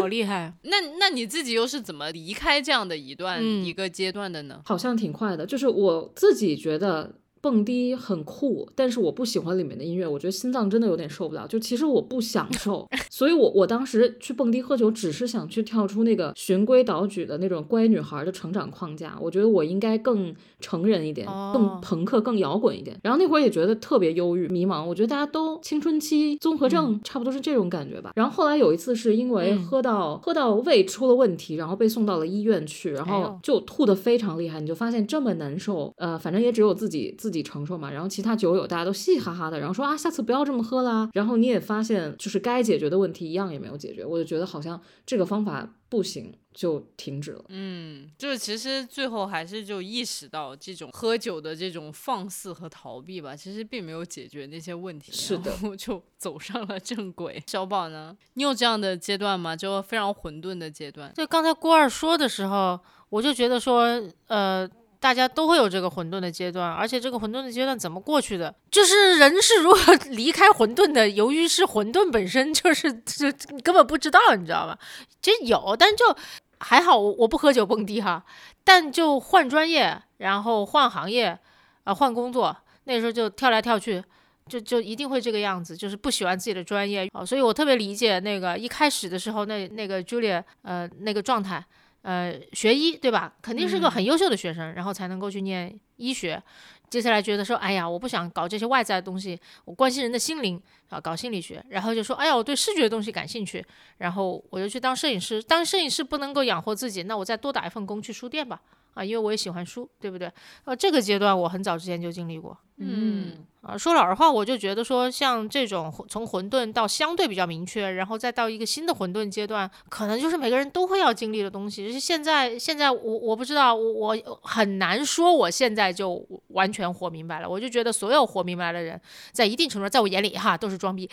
好厉害。那那你自己又是怎么离开这样的一段一个阶段的呢？好像挺快的，就是我自己觉得。蹦迪很酷，但是我不喜欢里面的音乐，我觉得心脏真的有点受不了。就其实我不享受，[LAUGHS] 所以我我当时去蹦迪喝酒，只是想去跳出那个循规蹈矩的那种乖女孩的成长框架。我觉得我应该更成人一点，更朋克，更摇滚一点。然后那会儿也觉得特别忧郁、迷茫。我觉得大家都青春期综合症，差不多是这种感觉吧。然后后来有一次是因为喝到喝到胃出了问题，然后被送到了医院去，然后就吐的非常厉害。你就发现这么难受，呃，反正也只有自己自。自己承受嘛，然后其他酒友大家都嘻嘻哈哈的，然后说啊，下次不要这么喝啦。然后你也发现，就是该解决的问题一样也没有解决，我就觉得好像这个方法不行。就停止了。嗯，就是其实最后还是就意识到这种喝酒的这种放肆和逃避吧，其实并没有解决那些问题，是的然后 [LAUGHS] 就走上了正轨。小宝呢，你有这样的阶段吗？就非常混沌的阶段。就刚才郭二说的时候，我就觉得说，呃，大家都会有这个混沌的阶段，而且这个混沌的阶段怎么过去的？就是人是如何 [LAUGHS] 离开混沌的，由于是混沌本身就是就根本不知道，你知道吗？其实有，但就还好我，我不喝酒蹦迪哈，但就换专业，然后换行业，啊、换工作，那时候就跳来跳去。就就一定会这个样子，就是不喜欢自己的专业啊、所以我特别理解那个一开始的时候那那个 Julia 呃那个状态，呃，学医对吧？肯定是个很优秀的学生，然后才能够去念医学。接下来觉得说，哎呀，我不想搞这些外在的东西，我关心人的心灵啊，搞心理学。然后就说，哎呀，我对视觉的东西感兴趣，然后我就去当摄影师。当摄影师不能够养活自己，那我再多打一份工去书店吧，啊，因为我也喜欢书，对不对？呃，这个阶段我很早之前就经历过。嗯啊，说老实话，我就觉得说，像这种从混沌到相对比较明确，然后再到一个新的混沌阶段，可能就是每个人都会要经历的东西。就是现在，现在我我不知道，我我很难说我现在就完全活明白了。我就觉得所有活明白的人，在一定程度上，在我眼里哈都是装逼，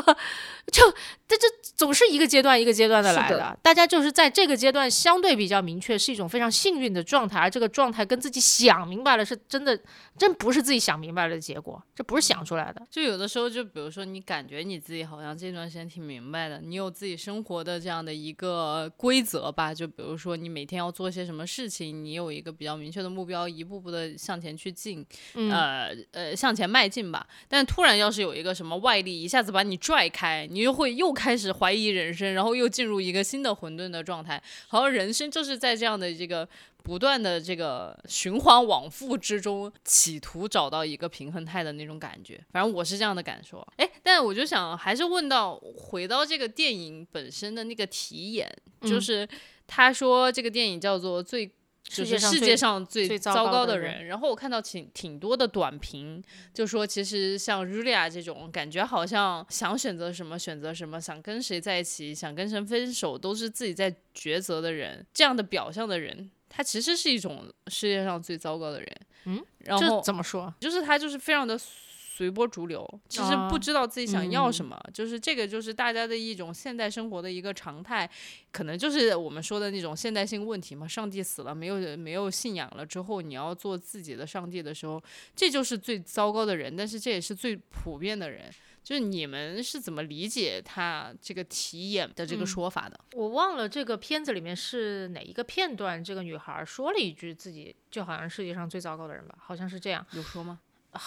[LAUGHS] 就这这总是一个阶段一个阶段的来的。大家就是在这个阶段相对比较明确，是一种非常幸运的状态，而这个状态跟自己想明白了，是真的真不是自己想明白了的结果，这不是想出来的。就有的时候，就比如说你感觉你自己好像这段时间挺明白的，你有自己生活的这样的一个规则吧。就比如说你每天要做些什么事情，你有一个比较明确的目标，一步步的向前去进，嗯呃呃向前迈进吧。但突然要是有一个什么外力一下子把你拽开，你又会又开始怀疑人生，然后又进入一个新的混沌的状态。好像人生就是在这样的这个不断的这个循环往复之中，企图找到一个平衡态的那种感觉。反正我是这样的感受。哎，但我就想还是问到回到这个电影本身的那个题眼，就嗯是他说这个电影叫做最。就是世界上最糟糟糕的人糕的人，然后我看到挺挺多的短评，就说其实像 Julia 这种感觉，好像想选择什么选择什么，想跟谁在一起，想跟谁分手，都是自己在抉择的人，这样的表象的人，他其实是一种世界上最糟糕的人。嗯，然后怎么说？就是他就是非常的随波逐流，其实不啊知道自己想要什嗯么，就是这个就是大家的一种现代生活的一个常态，可能就是我们说的那种现代性问题嘛。上帝死了，没有没有信仰了之后，你要做自己的上帝的时候，这就是最糟糕的人，但是这也是最普遍的人。就是你们是怎么理解他这个题眼的这个嗯说法的？我忘了这个片子里面是哪一个片段，这个女孩说了一句自己就好像世界上最糟糕的人吧，好像是这样。有说吗？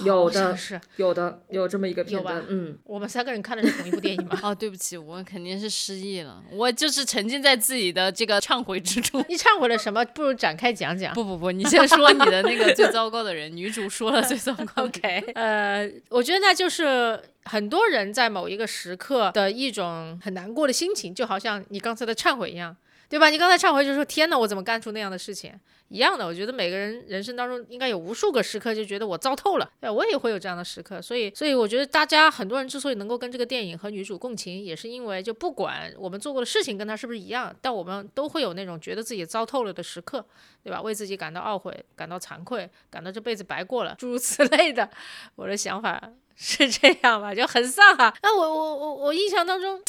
有的是有的有这么一个片段，嗯，我们三个人看的是同一部电影吧？[LAUGHS] 哦，对不起，我肯定是失忆了，我就是沉浸在自己的这个忏悔之中。[LAUGHS] 你忏悔了什么？不如展开讲讲。不不不，你先说你的那个最糟糕的人，女主说了最糟糕。[LAUGHS] OK，呃，我觉得那就是很多人在某一个时刻的一种很难过的心情，就好像你刚才的忏悔一样，对吧？你刚才忏悔就说：“天哪，我怎么干出那样的事情？”一样的，我觉得每个人人生当中应该有无数个时刻，就觉得我糟透了。对，我也会有这样的时刻，所以，所以我觉得大家很多人之所以能够跟这个电影和女主共情，也是因为就不管我们做过的事情跟她是不是一样，但我们都会有那种觉得自己糟透了的时刻，对吧？为自己感到懊悔、感到惭愧、感到这辈子白过了，诸如此 [LAUGHS] 类的。我的想法 [LAUGHS] 是这样吧，就很丧哈、那我我我我印象当中，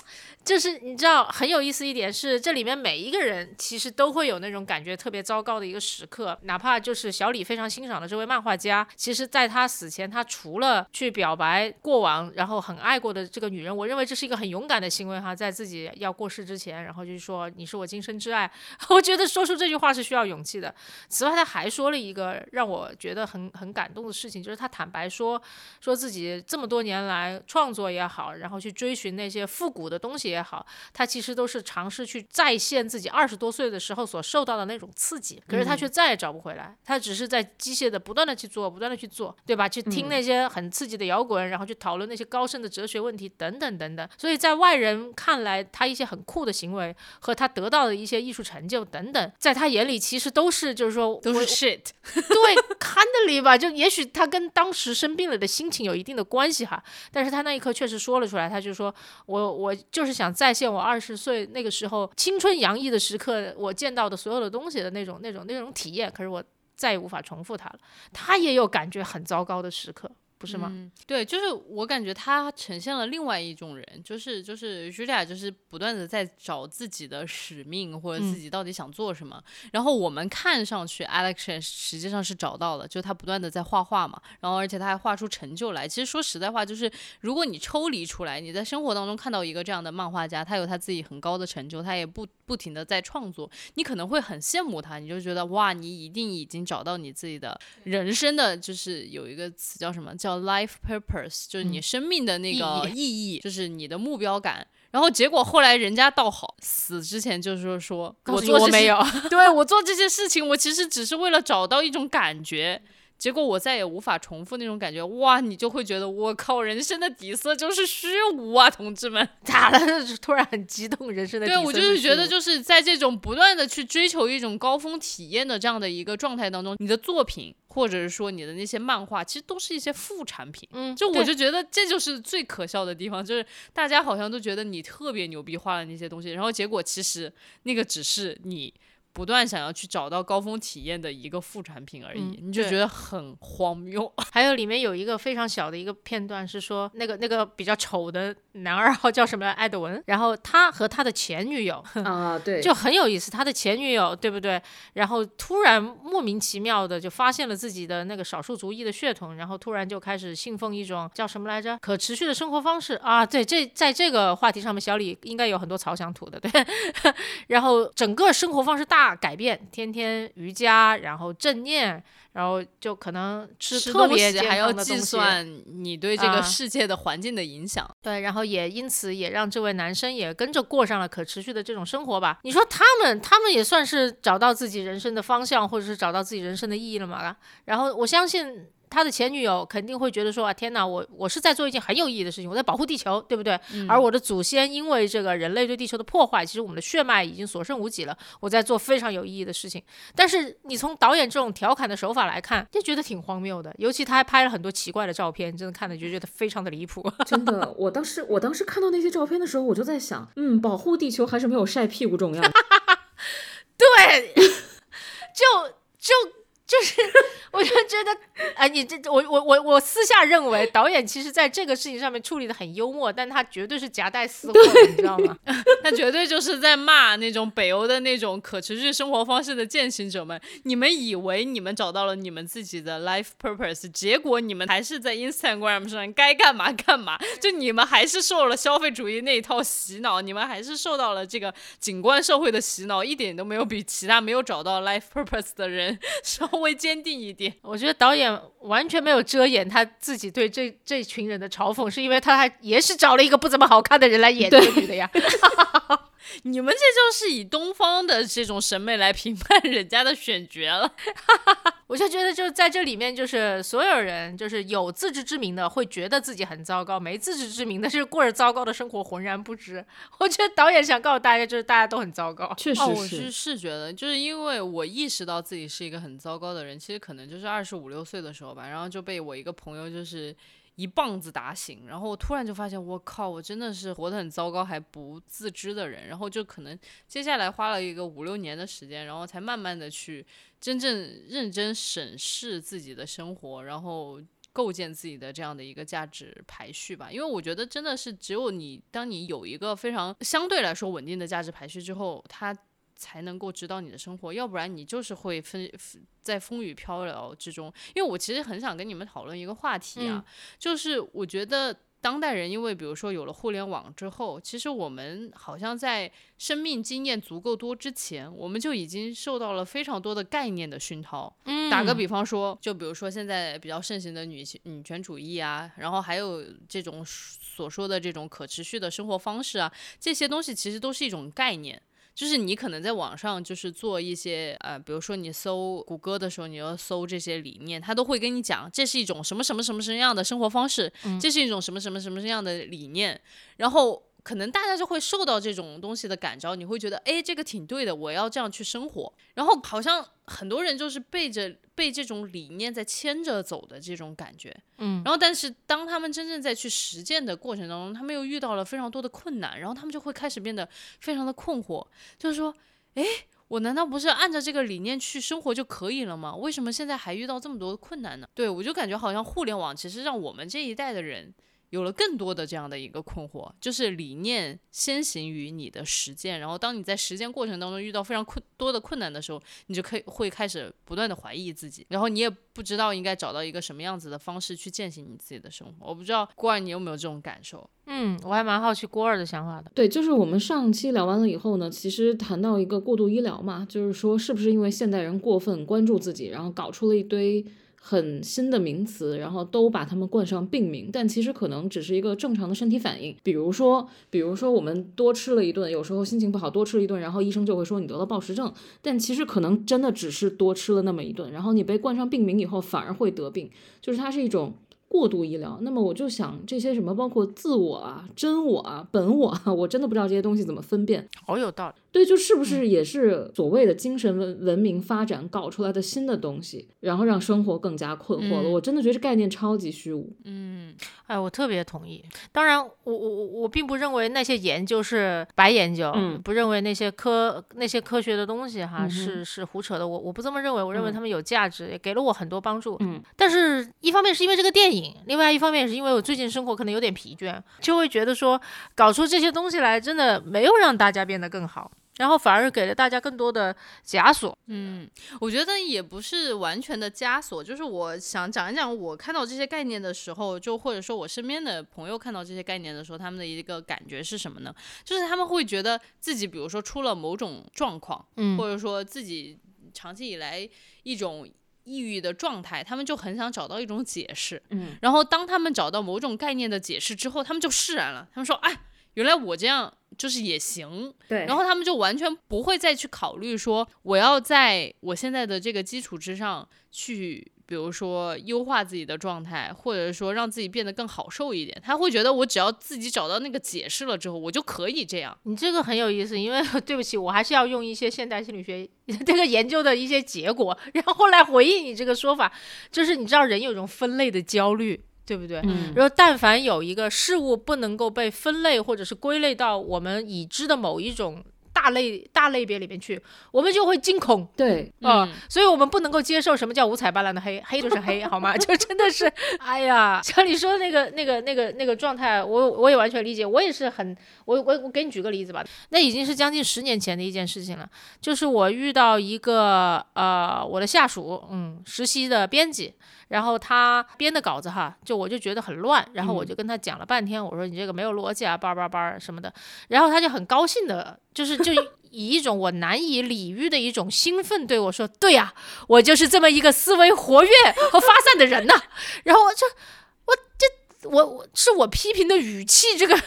就是你知道很有意思一点是，这里面每一个人其实都会有那种感觉特别糟糕的一个时刻，哪怕就是小李非常欣赏的这位漫画家，其实在他死前，他除了去表白过往，然后很爱过的这个女人，我认为这是一个很勇敢的行为哈，在自己要过世之前，然后就是说你是我今生挚爱，[LAUGHS] 我觉得说出这句话是需要勇气的。此外，他还说了一个让我觉得很很感动的事情，就是他坦白说，说自己这么多年来创作也好，然后去追寻那些复古的东西也好，他其实都是尝试去再现自己二十多岁的时候所受到的那种刺激，可是他却再也找不回来，他只是在机械的不断的去做，不断的去做，对吧？去听那些很刺激的摇滚，然后去讨论那些高深的哲学问题等等等等。所以在外人看来，他一些很酷的行为和他得到的一些艺术成就等等，在他眼里其实都是就是说都是 shit，对 kindly 吧，就也许他跟当时生病了的心情有一定的关系哈。但是他那一刻确实说了出来，他就说我我就是想再现我二十岁那个时候青春洋溢的时刻，我见到的所有的东西的那种那种那种体验。可是我再也无法重复它了。他也有感觉很糟糕的时刻。不是吗？嗯，对，就是我感觉他呈现了另外一种人，就是就是 Julia，就是不断的在找自己的使命或者自己到底想做什么。然后我们看上去 Alex 实际上是找到了，就他不断的在画画嘛，然后而且他还画出成就来。其实说实在话，就是如果你抽离出来，你在生活当中看到一个这样的漫画家，他有他自己很高的成就，他也不不停的在创作，你可能会很羡慕他，你就觉得哇，你一定已经找到你自己的人生的就是有一个词叫什么？叫 life purpose，就是你生命的那个意义，[LAUGHS] 就是你的目标感。然后结果后来人家倒好，死之前就是说，我做我没有，[LAUGHS] 对我做这些事情，我其实只是为了找到一种感觉。结果我再也无法重复那种感觉，哇！你就会觉得我靠，人生的底色就是虚无啊，同志们！[LAUGHS] 咋了？[LAUGHS] 突然很激动，人生的对我就是觉得就是在这种不断的去追求一种高峰体验的这样的一个状态当中，你的作品或者是说你的那些漫画，其实都是一些副产品。嗯，就我就觉得这就是最可笑的地方，就是大家好像都觉得你特别牛逼画了那些东西，然后结果其实那个只是你。不断想要去找到高峰体验的一个副产品而已，你就觉得很荒谬。[LAUGHS] 还有里面有一个非常小的一个片段是说，那个那个比较丑的男二号叫什么？艾德文。然后他和他的前女友 [LAUGHS] 啊，对，就很有意思。他的前女友对不对？然后突然莫名其妙的就发现了自己的那个少数族裔的血统，然后突然就开始信奉一种叫什么来着？可持续的生活方式啊。对，这在这个话题上面，小李应该有很多草想吐的。对，[LAUGHS] 然后整个生活方式大。改变，天天瑜伽，然后正念，然后就可能吃特别的还要计算你对这个世界的环境的影响。对，然后也因此也让这位男生也跟着过上了可持续的这种生活吧。你说他们，他们也算是找到自己人生的方向，或者是找到自己人生的意义了嘛？然后我相信。他的前女友肯定会觉得说啊，天哪，我我是在做一件很有意义的事情，我在保护地球，对不对？而我的祖先因为这个人类对地球的破坏，其实我们的血脉已经所剩无几了。我在做非常有意义的事情。但是你从导演这种调侃的手法来看，就觉得挺荒谬的。尤其他还拍了很多奇怪的照片，真的看的就觉得非常的离谱。[LAUGHS] 真的，我当时我当时看到那些照片的时候，我就在想，嗯，保护地球还是没有晒屁股重要。[LAUGHS] 对，就 [LAUGHS] 就。就是，我就觉得，哎，你这我我我我私下认为，导演其实在这个事情上面处理的很幽默，但他绝对是夹带私货，你知道吗？[LAUGHS] 他绝对就是在骂那种北欧的那种可持续生活方式的践行者们。你们以为你们找到了你们自己的 life purpose，结果你们还是在 Instagram 上该干嘛干嘛，就你们还是受了消费主义那一套洗脑，你们还是受到了这个景观社会的洗脑，一点都没有比其他没有找到 life purpose 的人 [LAUGHS] 少。稍微坚定一点，[LAUGHS] 我觉得导演完全没有遮掩他自己对这这群人的嘲讽，是因为他还也是找了一个不怎么好看的人来演这个女的呀。[LAUGHS] 你们这就是以东方的这种审美来评判人家的选角了。[LAUGHS] 我就觉得，就在这里面，就是所有人，就是有自知之明的，会觉得自己很糟糕；没自知之明的，是过着糟糕的生活，浑然不知。[LAUGHS] 我觉得导演想告诉大家，就是大家都很糟糕。确实，我是是觉得，就是因为我意识到自己是一个很糟糕的人，其实可能就是二十五六岁的时候吧，然后就被我一个朋友就是。一棒子打醒，然后我突然就发现，我靠，我真的是活得很糟糕还不自知的人。然后就可能接下来花了一个五六年的时间，然后才慢慢的去真正认真审视自己的生活，然后构建自己的这样的一个价值排序吧。因为我觉得真的是只有你，当你有一个非常相对来说稳定的价值排序之后，它。才能够指导你的生活，要不然你就是会分在风雨飘摇之中。因为我其实很想跟你们讨论一个话题啊，就是我觉得当代人，因为比如说有了互联网之后，其实我们好像在生命经验足够多之前，我们就已经受到了非常多的概念的熏陶。嗯，打个比方说，就比如说现在比较盛行的女性女权主义啊，然后还有这种所说的这种可持续的生活方式啊，这些东西其实都是一种概念。就是你可能在网上就是做一些呃，比如说你搜谷歌的时候，你要搜这些理念，他都会跟你讲这是一种什么什么什么什么样的生活方式，这是一种什么什么什么样的理念。然后可能大家就会受到这种东西的感召，你会觉得，哎，这个挺对的，我要这样去生活。然后好像很多人就是背着被这种理念在牵着走的这种感觉，嗯，然后但是当他们真正在去实践的过程当中，他们又遇到了非常多的困难，然后他们就会开始变得非常的困惑，就是说，哎。我难道不是按照这个理念去生活就可以了吗？为什么现在还遇到这么多的困难呢？对我就感觉好像互联网其实让我们这一代的人有了更多的这样的一个困惑，就是理念先行于你的实践，然后当你在实践过程当中遇到非常困多的困难的时候，你就可以会开始不断的怀疑自己，然后你也不知道应该找到一个什么样子的方式去践行你自己的生活。我不知道郭二你有没有这种感受？嗯，我还蛮好奇郭二的想法的。对，就是我们上期聊完了以后呢，其实谈到一个过度医疗嘛，就是说是不是因为现代人过分关注自己，然后搞出了一堆很新的名词，然后都把他们冠上病名，但其实可能只是一个正常的身体反应。比如说，比如说我们多吃了一顿，有时候心情不好多吃了一顿，然后医生就会说你得了暴食症，但其实可能真的只是多吃了那么一顿，然后你被冠上病名以后反而会得病，就是它是一种。过度医疗，那么我就想这些什么，包括自我啊、真我啊、本我啊，我真的不知道这些东西怎么分辨。好有道理。对，就是不是也是所谓的精神文文明发展搞出来的新的东西，然后让生活更加困惑了。我真的觉得这概念超级虚无。嗯，哎，我特别同意。当然，我我我我并不认为那些研究是白研究，嗯不认为那些科那些科学的东西哈、嗯是是胡扯的。我我不这么认为，我认为嗯他们有价值，也给了我很多帮助。嗯，但是一方面是因为这个电影，另外一方面也是因为我最近生活可能有点疲倦，就会觉得说搞出这些东西来真的没有让大家变得更好，然后反而给了大家更多的枷锁。嗯，我觉得也不是完全的枷锁，就是我想讲一讲我看到这些概念的时候，就或者说我身边的朋友看到这些概念的时候，他们的一个感觉是什么呢？就是他们会觉得自己，比如说出了某种状况，嗯或者说自己长期以来一种抑郁的状态，他们就很想找到一种解释。嗯，然后当他们找到某种概念的解释之后，他们就释然了，他们说：“哎，原来我这样就是也行。”对然后他们就完全不会再去考虑说，我要在我现在的这个基础之上去，比如说优化自己的状态，或者说让自己变得更好受一点。他会觉得我只要自己找到那个解释了之后，我就可以这样。你这个很有意思，因为对不起，我还是要用一些现代心理学 [LAUGHS] 这个研究的一些结果，然后来回应你这个说法。就是你知道人有一种分类的焦虑，对不对？嗯然后，但凡有一个事物不能够被分类或者是归类到我们已知的某一种大类大类别里面去，我们就会惊恐。对，啊、嗯所以我们不能够接受什么叫五彩斑斓的黑，黑就是黑，好吗？[LAUGHS] 就真的是，哎呀，像你说的那个、那个、那个、那个状态，我我也完全理解，我也是很，我我我给你举个例子吧，那已经是将近十年前的一件事情了，就是我遇到一个呃我的下属，嗯，实习的编辑，然后他编的稿子哈，就我就觉得很乱，然后我就跟他讲了半天，我说你这个没有逻辑啊，叭叭叭什么的，然后他就很高兴的，就是就 [LAUGHS] 以一种我难以理喻的一种兴奋对我说：“对呀、我就是这么一个思维活跃和发散的人呐。[LAUGHS] ”然后我就我这我我是我批评的语气，这个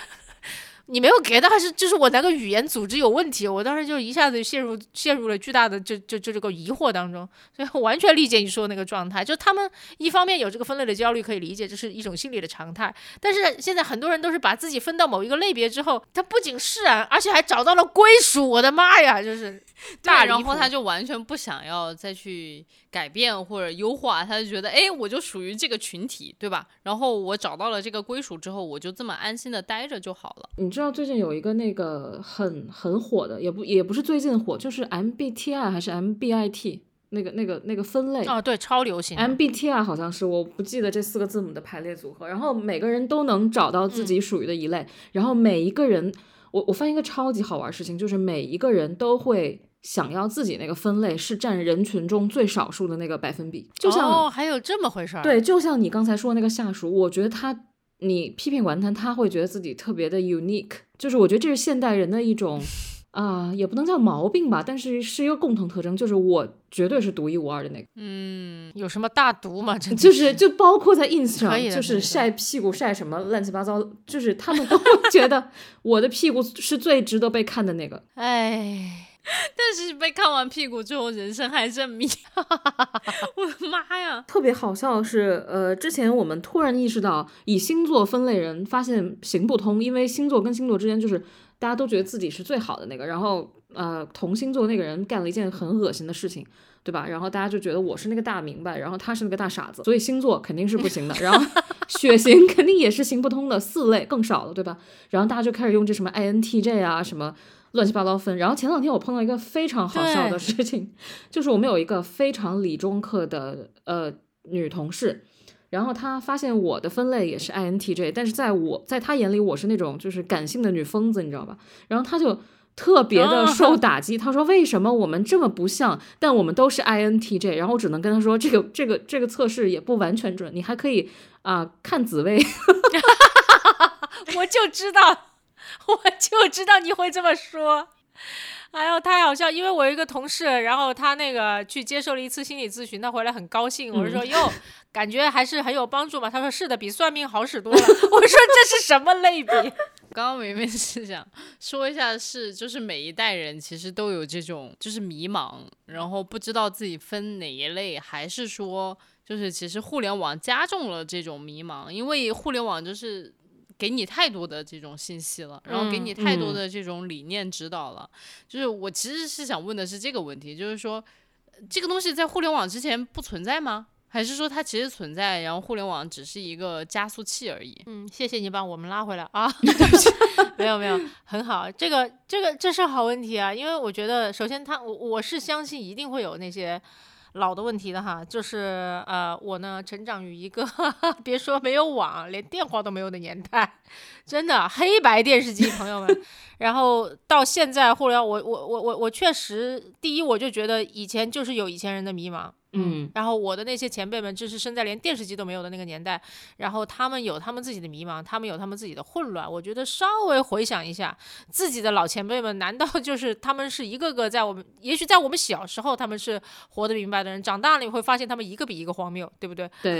你没有给到，还是就是我那个语言组织有问题？我当时就一下子陷入陷入了巨大的就就就这个疑惑当中，所以我完全理解你说的那个状态，就他们一方面有这个分类的焦虑可以理解，这是一种心理的常态，但是现在很多人都是把自己分到某一个类别之后，他不仅释然，而且还找到了归属。我的妈呀，就是大，然后他就完全不想要再去改变或者优化，他就觉得，哎，我就属于这个群体，对吧？然后我找到了这个归属之后，我就这么安心的待着就好了。你知道最近有一个那个很很火的，也不也不是最近火，就是 MBTI 还是 MBIT 那个那个那个分类。哦，对，超流行。MBTI 好像是我不记得这四个字母的排列组合，然后每个人都能找到自己属于的一类，然后每一个人，我我发现一个超级好玩的事情，就是每一个人都会想要自己那个分类是占人群中最少数的那个百分比，就像、哦，还有这么回事儿？，对，就像你刚才说那个下属，我觉得他，你批评完他，他会觉得自己特别的 unique，就是我觉得这是现代人的一种 [LAUGHS] 啊、也不能叫毛病吧，但是是一个共同特征，就是我绝对是独一无二的那个，嗯，有什么大毒吗？就是就包括在 [LAUGHS] ins 上就是晒屁股晒什么乱七八糟，就是他们都会觉得 [LAUGHS] 我的屁股是最值得被看的那个。哎，但是被看完屁股之后，人生还是很迷。[LAUGHS] 我的妈呀！特别好笑的是，呃，之前我们突然意识到以星座分类人，发现行不通，因为星座跟星座之间就是大家都觉得自己是最好的那个，然后呃，同星座那个人干了一件很恶心的事情，对吧？然后大家就觉得我是那个大明白，然后他是那个大傻子，所以星座肯定是不行的。然后 [LAUGHS] 血型肯定也是行不通的，四类更少了，对吧？然后大家就开始用这什么 INTJ 啊什么。乱七八糟分，然后前两天我碰到一个非常好笑的事情，[LAUGHS] 就是我们有一个非常理中客的呃女同事，然后她发现我的分类也是 INTJ，但是在我在她眼里我是那种就是感性的女疯子，你知道吧？然后她就特别的受打击，她说为什么我们这么不像，但我们都是 INTJ，然后我只能跟她说这个这个这个测试也不完全准，你还可以啊看紫薇，[LAUGHS] 我就知道。我 [LAUGHS] 就知道你会这么说，哎呦，太好笑！因为我有一个同事，然后他那个去接受了一次心理咨询，他回来很高兴。我说哟，感觉还是很有帮助嘛。他说是的，比算命好使多了。[LAUGHS] [LAUGHS] 我说这是什么类比？刚刚明明是想说一下，是就是每一代人其实都有这种就是迷茫，然后不知道自己分哪一类，还是说就是其实互联网加重了这种迷茫，因为互联网就是。给你太多的这种信息了，然后给你太多的这种理念指导了。就是我其实是想问的是这个问题，就是说这个东西在互联网之前不存在吗？还是说它其实存在，然后互联网只是一个加速器而已？嗯，谢谢你把我们拉回来啊。[LAUGHS] [LAUGHS] 没有没有，很好，这个这个这是好问题啊，因为我觉得首先它我我是相信一定会有那些。老的问题的哈，就是呃，我呢成长于一个 [LAUGHS] 别说没有网，连电话都没有的年代，真的黑白电视机，朋友们。然后到现在互联网，我我我我我确实，第一我就觉得以前就是有以前人的迷茫。嗯，然后我的那些前辈们，就是生在连电视机都没有的那个年代，然后他们有他们自己的迷茫，他们有他们自己的混乱。我觉得稍微回想一下，自己的老前辈们，难道就是 [LAUGHS] 他们是一个个在我们，也许在我们小时候他们是活得明白的人，长大了你会发现他们一个比一个荒谬，对不对？[LAUGHS] 对。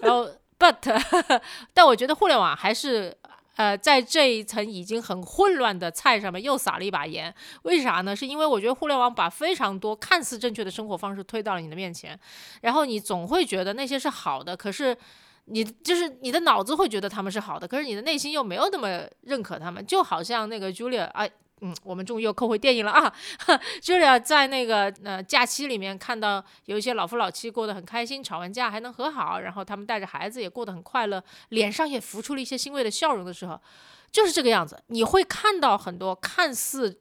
然后，but，[LAUGHS] 但我觉得互联网还是。呃，在这一层已经很混乱的菜上面又撒了一把盐，为啥呢？是因为我觉得互联网把非常多看似正确的生活方式推到了你的面前，然后你总会觉得那些是好的，可是你就是你的脑子会觉得他们是好的，可是你的内心又没有那么认可他们，就好像那个 Julia 啊。嗯，我们终于又扣回电影了啊！[LAUGHS] Julia 在那个呃假期里面看到有一些老夫老妻过得很开心，吵完架还能和好，然后他们带着孩子也过得很快乐，脸上也浮出了一些欣慰的笑容的时候，就是这个样子。你会看到很多看似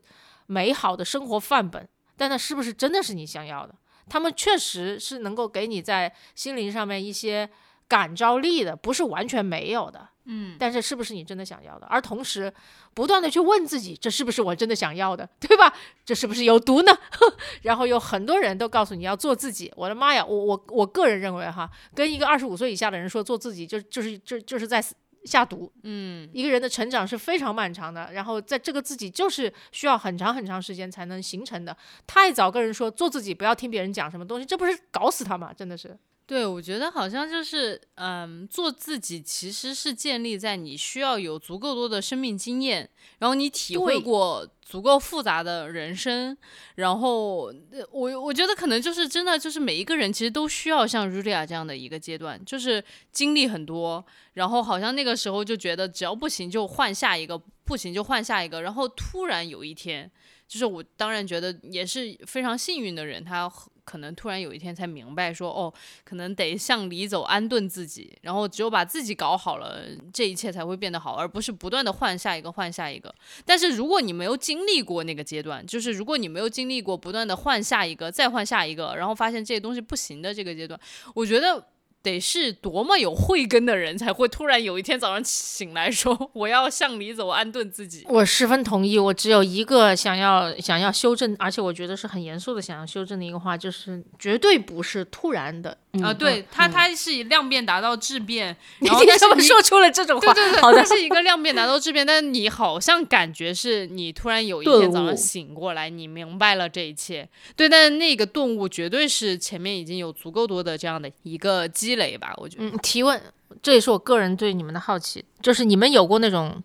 美好的生活范本，但那是不是真的是你想要的？他们确实是能够给你在心灵上面一些感召力的，不是完全没有的。嗯，但是是不是你真的想要的？而同时，不断的去问自己，这是不是我真的想要的，对吧？这是不是有毒呢？[LAUGHS] 然后有很多人都告诉你要做自己。我的妈呀，我我我个人认为哈，跟一个二十五岁以下的人说做自己，就就是就就是在下毒。嗯，一个人的成长是非常漫长的，然后在这个自己就是需要很长很长时间才能形成的。太早跟人说做自己，不要听别人讲什么东西，这不是搞死他吗？真的是。对，我觉得好像就是，嗯，做自己其实是建立在你需要有足够多的生命经验，然后你体会过足够复杂的人生，然后我我觉得可能就是真的就是每一个人其实都需要像 Rulia 这样的一个阶段，就是经历很多，然后好像那个时候就觉得只要不行就换下一个，不行就换下一个，然后突然有一天，就是我当然觉得也是非常幸运的人，他。可能突然有一天才明白，说哦，可能得向里走，安顿自己，然后只有把自己搞好了，这一切才会变得好，而不是不断的换下一个，换下一个。但是如果你没有经历过那个阶段，就是如果你没有经历过不断的换下一个，再换下一个，然后发现这些东西不行的这个阶段，我觉得。得是多么有慧根的人，才会突然有一天早上醒来说：“我要向里走，安顿自己。”我十分同意。我只有一个想要想要修正，而且我觉得是很严肃的想要修正的一个话，就是绝对不是突然的。啊，对他，他是以量变达到质变，[LAUGHS] 然后怎么说出了这种话？对对对，它是一个量变达到质变，但是你好像感觉是你突然有一天早上醒过来，你明白了这一切。对，但是那个顿悟绝对是前面已经有足够多的这样的一个积累吧？我觉得。嗯，提问，这也是我个人对你们的好奇，就是你们有过那种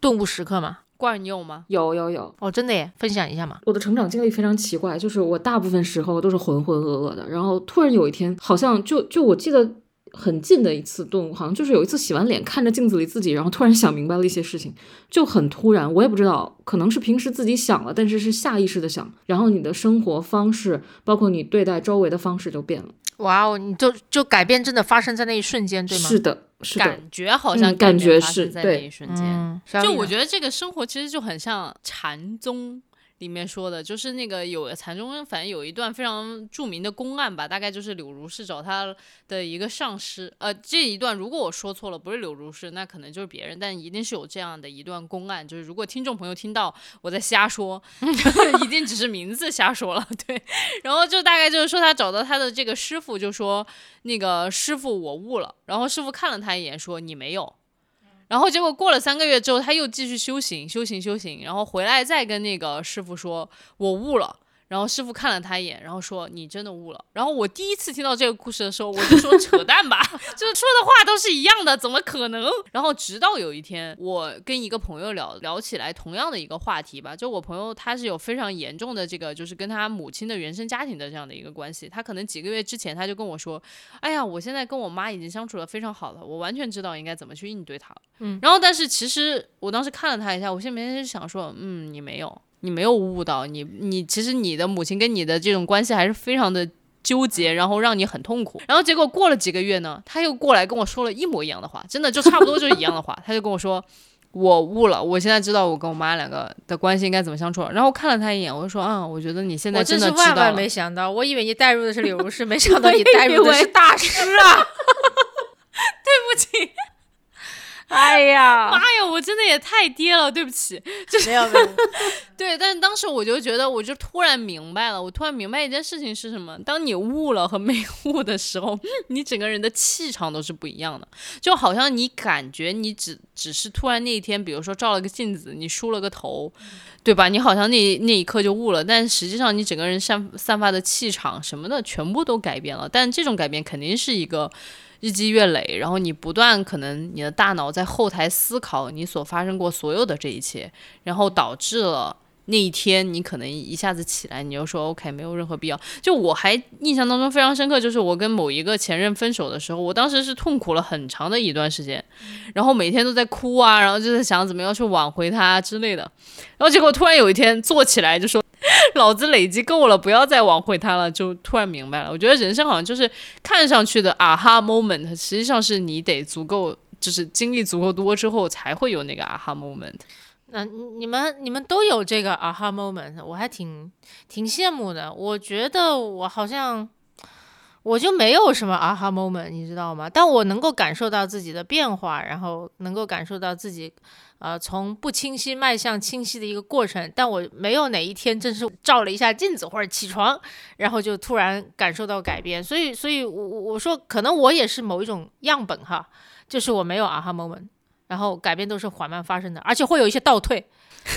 顿悟时刻吗？罐儿你有吗？有有有，哦，真的耶，分享一下嘛。我的成长经历非常奇怪，就是我大部分时候都是浑浑噩噩的，然后突然有一天，好像就就我记得很近的一次顿悟，好像就是有一次洗完脸，看着镜子里自己，然后突然想明白了一些事情，就很突然，我也不知道，可能是平时自己想了，但是是下意识的想，然后你的生活方式，包括你对待周围的方式就变了。哇哦，你就就改变真的发生在那一瞬间，对吗？是的，感觉好像嗯感觉发生在那一瞬间。嗯，就我觉得这个生活其实就很像禅宗里面说的，就是那个有禅宗，反正有一段非常著名的公案吧，大概就是柳如是找他的一个上师，呃，这一段如果我说错了，不是柳如是，那可能就是别人，但一定是有这样的一段公案，就是如果听众朋友听到我在瞎说，[LAUGHS] 一定只是名字瞎说了，[LAUGHS] 对，然后就大概就是说他找到他的这个师傅，就说那个师傅我悟了，然后师傅看了他一眼说你没有。然后结果过了三个月之后，他又继续修行，修行，修行，然后回来再跟那个师傅说：“我悟了。”然后师傅看了他一眼，然后说：“你真的悟了。”然后我第一次听到这个故事的时候，我就说：[LAUGHS] “扯淡吧，就是说的话都是一样的，怎么可能？”然后直到有一天，我跟一个朋友聊聊起来同样的一个话题吧，就我朋友他是有非常严重的这个，就是跟他母亲的原生家庭的这样的一个关系。他可能几个月之前他就跟我说：“哎呀，我现在跟我妈已经相处的非常好了，我完全知道应该怎么去应对她了。”嗯，然后但是其实我当时看了他一下，我心里面就想说：“嗯，你没有。”你没有悟到，你你其实你的母亲跟你的这种关系还是非常的纠结，然后让你很痛苦。然后结果过了几个月呢，他又过来跟我说了一模一样的话，真的就差不多就是一样的话。他就跟我说，我悟了，我现在知道我跟我妈两个的关系应该怎么相处了。然后我看了他一眼，我就说，嗯，我觉得你现在真的知道是万万。没想到，我以为你带入的是柳如是，没 [LAUGHS] 想到你带入的是大师啊！[LAUGHS] [LAUGHS] 对不起，哎呀，妈呀，我真的也太跌了，对不起。没有没有，[LAUGHS] 对，但是当时我就觉得，我就突然明白了，我突然明白一件事情是什么：当你悟了和没悟的时候，[LAUGHS] 你整个人的气场都是不一样的。就好像你感觉你只只是突然那一天，比如说照了个镜子，你梳了个头，对吧？你好像那那一刻就悟了，但实际上你整个人散散发的气场什么的全部都改变了。但这种改变肯定是一个。日积月累，然后你不断可能你的大脑在后台思考你所发生过所有的这一切，然后导致了那一天你可能一下子起来，你就说 OK 没有任何必要。就我还印象当中非常深刻，就是我跟某一个前任分手的时候，我当时是痛苦了很长的一段时间，然后每天都在哭啊，然后就在想怎么样去挽回他之类的，然后结果突然有一天坐起来就说。老子累积够了，不要再挽回他了，就突然明白了。我觉得人生好像就是看上去的啊哈 moment，实际上是你得足够，就是经历足够多之后才会有那个啊哈 moment。那你们你们都有这个 aha moment，我还挺挺羡慕的。我觉得我好像我就没有什么 aha moment，你知道吗？但我能够感受到自己的变化，然后能够感受到自己呃从不清晰迈向清晰的一个过程。但我没有哪一天真是照了一下镜子或者起床，然后就突然感受到改变。所以，所以我我我说可能我也是某一种样本哈，就是我没有 aha moment。然后改变都是缓慢发生的，而且会有一些倒退，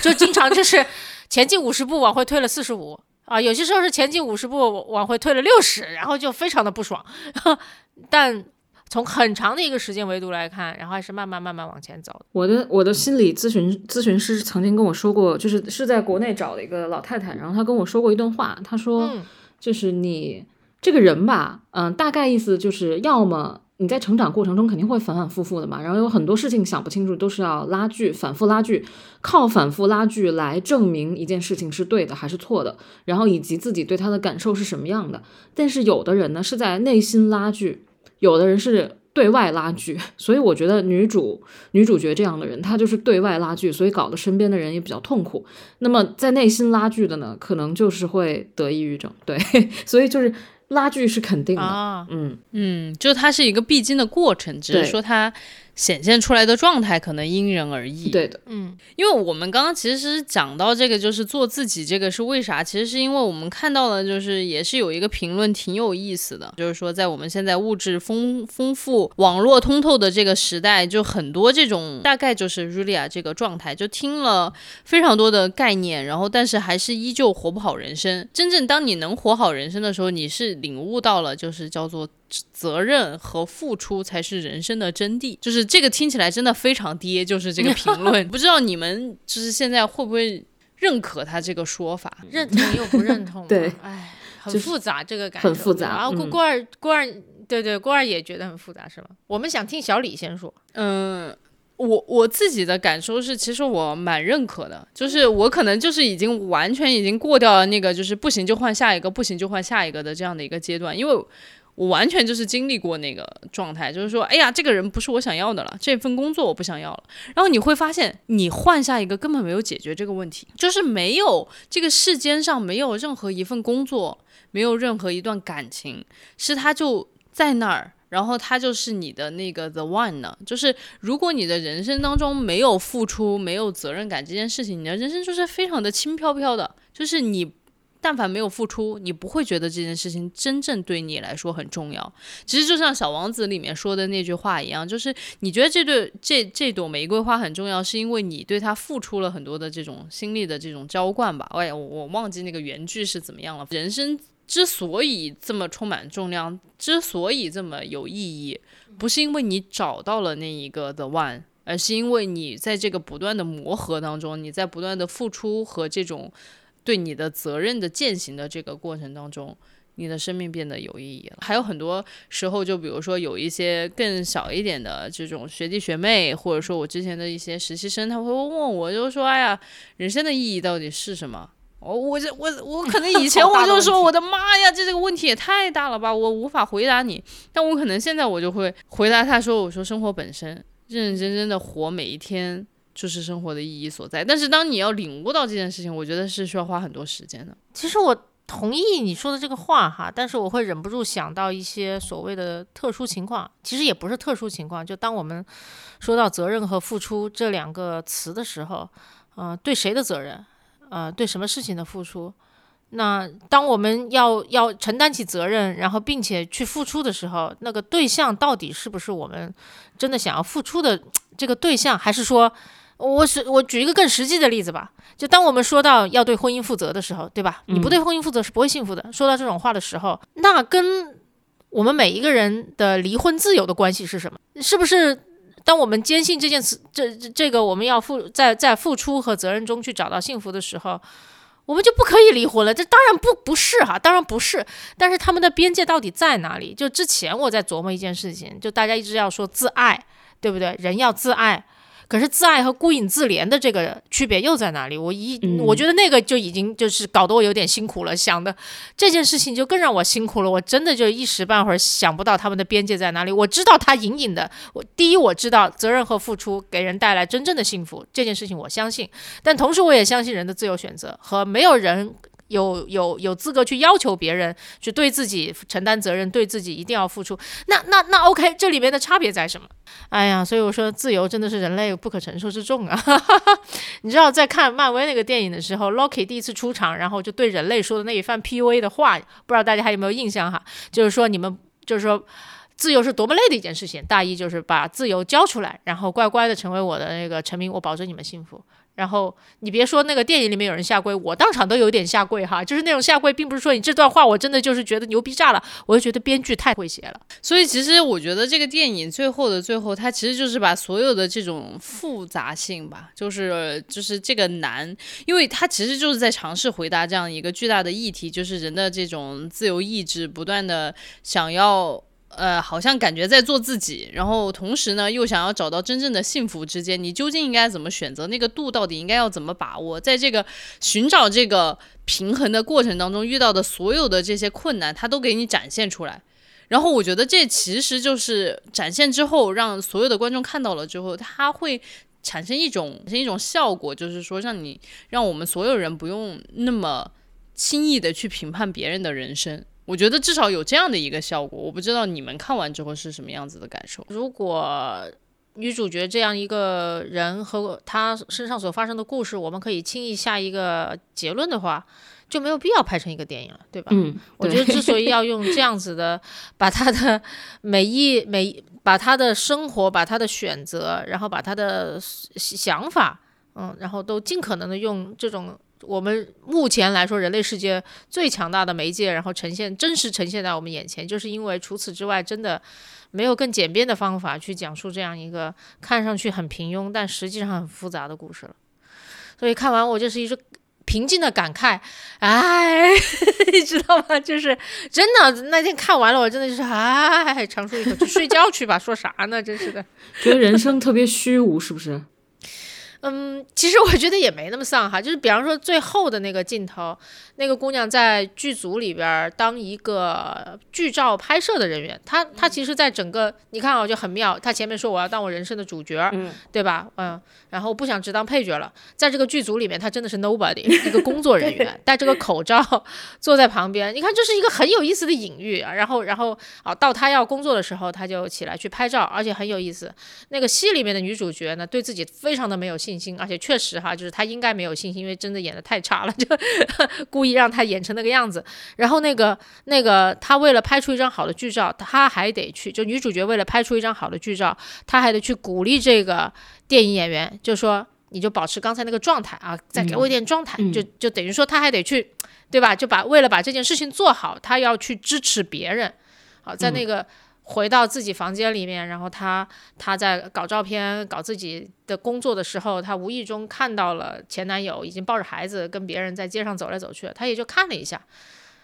就经常就是前进五十步往回退了四十五啊，有些时候是前进五十步往回退了六十，然后就非常的不爽。[LAUGHS] 但从很长的一个时间维度来看，然后还是慢慢慢慢往前走的。我的我的心理咨询咨询师曾经跟我说过，就是是在国内找了一个老太太，然后她跟我说过一段话，她说，嗯就是你这个人吧，嗯、大概意思就是要么。你在成长过程中肯定会反反复复的嘛，然后有很多事情想不清楚，都是要拉锯，反复拉锯，靠反复拉锯来证明一件事情是对的还是错的，然后以及自己对他的感受是什么样的。但是有的人呢是在内心拉锯，有的人是对外拉锯，[LAUGHS] 所以我觉得女主女主角这样的人，她就是对外拉锯，所以搞得身边的人也比较痛苦。那么在内心拉锯的呢，可能就是会得抑郁症，对，[LAUGHS] 所以就是拉锯是肯定的，啊，嗯，嗯，就它是一个必经的过程，只是说它显现出来的状态可能因人而异。对的，嗯因为我们刚刚其实讲到这个，就是做自己，这个是为啥？其实是因为我们看到了，就是也是有一个评论挺有意思的，就是说在我们现在物质丰丰富、网络通透的这个时代，就很多这种大概就是 Julia 这个状态，就听了非常多的概念，然后但是还是依旧活不好人生。真正当你能活好人生的时候，你是领悟到了，就是叫做责任和付出才是人生的真谛。就是这个听起来真的非常爹，就是这个评论，[LAUGHS] 不知道你们就是现在会不会认可他这个说法？认同又不认同，[LAUGHS] 对。哎，很就是复杂这个感受，很复杂然后郭二郭二，对对，郭二也觉得很复杂是吧？我们想听小李先说，嗯，我我自己的感受是，其实我蛮认可的，就是我可能就是已经完全已经过掉了那个就是不行就换下一个，不行就换下一个的这样的一个阶段，因为我完全就是经历过那个状态，就是说，哎呀，这个人不是我想要的了，这份工作我不想要了。然后你会发现，你换下一个根本没有解决这个问题，就是没有这个世间上没有任何一份工作，没有任何一段感情是他就在那儿。然后他就是你的那个 the one 呢，就是如果你的人生当中没有付出、没有责任感这件事情，你的人生就是非常的轻飘飘的，就是你但凡没有付出，你不会觉得这件事情真正对你来说很重要。其实就像《小王子》里面说的那句话一样，就是你觉得这对这这朵玫瑰花很重要，是因为你对它付出了很多的这种心力的这种浇灌吧？哎呀，我我忘记那个原句是怎么样了。人生之所以这么充满重量，之所以这么有意义，不是因为你找到了那一个 the one，而是因为你在这个不断的磨合当中，你在不断的付出和这种对你的责任的践行的这个过程当中。你的生命变得有意义了。还有很多时候，就比如说有一些更小一点的这种学弟学妹，或者说我之前的一些实习生，他会问我，就说：“哎呀，人生的意义到底是什么？”我我这我我可能以前我就说，我的妈呀，这这个问题也太大了吧，我无法回答你。但我可能现在我就会回答他说：“我说生活本身，认认真真的活每一天。”就是生活的意义所在，但是当你要领悟到这件事情，我觉得是需要花很多时间的。其实我同意你说的这个话哈，但是我会忍不住想到一些所谓的特殊情况，其实也不是特殊情况。就当我们说到责任和付出这两个词的时候，呃，对谁的责任，呃，对什么事情的付出？那当我们要要承担起责任，然后并且去付出的时候，那个对象到底是不是我们真的想要付出的这个对象，还是说？我是我举一个更实际的例子吧，就当我们说到要对婚姻负责的时候，对吧？你不对婚姻负责是不会幸福的。说到这种话的时候，那跟我们每一个人的离婚自由的关系是什么？是不是当我们坚信这件事，这这这个我们要付在在付出和责任中去找到幸福的时候，我们就不可以离婚了？这当然不不是哈，当然不是。但是他们的边界到底在哪里？就之前我在琢磨一件事情，就大家一直要说自爱，对不对？人要自爱。可是自爱和孤影自怜的这个区别又在哪里？我一、嗯我觉得那个就已经就是搞得我有点辛苦了，想的这件事情就更让我辛苦了。我真的就一时半会儿想不到他们的边界在哪里。我知道他隐隐的，我第一我知道责任和付出给人带来真正的幸福这件事情我相信，但同时我也相信人的自由选择和没有人。有有有资格去要求别人去对自己承担责任，对自己一定要付出。那那那 OK，这里面的差别在什么？哎呀，所以我说自由真的是人类不可承受之重啊！[LAUGHS] 你知道，在看漫威那个电影的时候，Loki 第一次出场，然后就对人类说的那一番 PUA 的话，不知道大家还有没有印象哈？就是说你们，就是说。自由是多么累的一件事情，大意就是把自由交出来，然后乖乖的成为我的那个臣民，我保证你们幸福。然后你别说那个电影里面有人下跪，我当场都有点下跪哈，就是那种下跪，并不是说你这段话我真的就是觉得牛逼炸了，我就觉得编剧太会写了。所以其实我觉得这个电影最后的最后，它其实就是把所有的这种复杂性吧，就是就是这个难，因为它其实就是在尝试回答这样一个巨大的议题，就是人的这种自由意志不断的想要。呃，好像感觉在做自己，然后同时呢，又想要找到真正的幸福之间，你究竟应该怎么选择？那个度到底应该要怎么把握？在这个寻找这个平衡的过程当中，遇到的所有的这些困难，它都给你展现出来。然后我觉得这其实就是展现之后，让所有的观众看到了之后，它会产生一种产生一种效果，就是说让你让我们所有人不用那么轻易的去评判别人的人生。我觉得至少有这样的一个效果，我不知道你们看完之后是什么样子的感受。如果女主角这样一个人和她身上所发生的故事，我们可以轻易下一个结论的话，就没有必要拍成一个电影了，对吧？嗯，我觉得之所以要用这样子的，把她的每一每把她的生活，把她的选择，然后把她的想法，嗯，然后都尽可能的用这种我们目前来说，人类世界最强大的媒介，然后呈现真实呈现在我们眼前，就是因为除此之外，真的没有更简便的方法去讲述这样一个看上去很平庸，但实际上很复杂的故事了。所以看完我就是一直平静的感慨，哎，[LAUGHS] 你知道吗？就是真的那天看完了，我真的就是哎，长舒一口气，睡觉去吧。说啥呢？真是的。觉得人生特别虚无，是不是？嗯，其实我觉得也没那么丧哈，就是比方说最后的那个镜头，那个姑娘在剧组里边当一个剧照拍摄的人员，她她其实，在整个你看啊就很妙，她前面说我要当我人生的主角，对吧？嗯，然后不想只当配角了，在这个剧组里面，她真的是 nobody，一个工作人员，[LAUGHS] 戴着个口罩坐在旁边，你看这是一个很有意思的隐喻啊。然后然后啊，到她要工作的时候，她就起来去拍照，而且很有意思。那个戏里面的女主角呢，对自己非常的没有信心。心，而且确实哈，就是他应该没有信心，因为真的演的太差了，[LAUGHS] 就故意让他演成那个样子。然后那个那个，他为了拍出一张好的剧照，他还得去，就女主角为了拍出一张好的剧照，他还得去鼓励这个电影演员，就说你就保持刚才那个状态啊，再给我一点状态，就就等于说他还得去，对吧？就把为了把这件事情做好，他要去支持别人。好，在那个。回到自己房间里面，然后她她在搞照片、搞自己的工作的时候，她无意中看到了前男友已经抱着孩子跟别人在街上走来走去，她也就看了一下。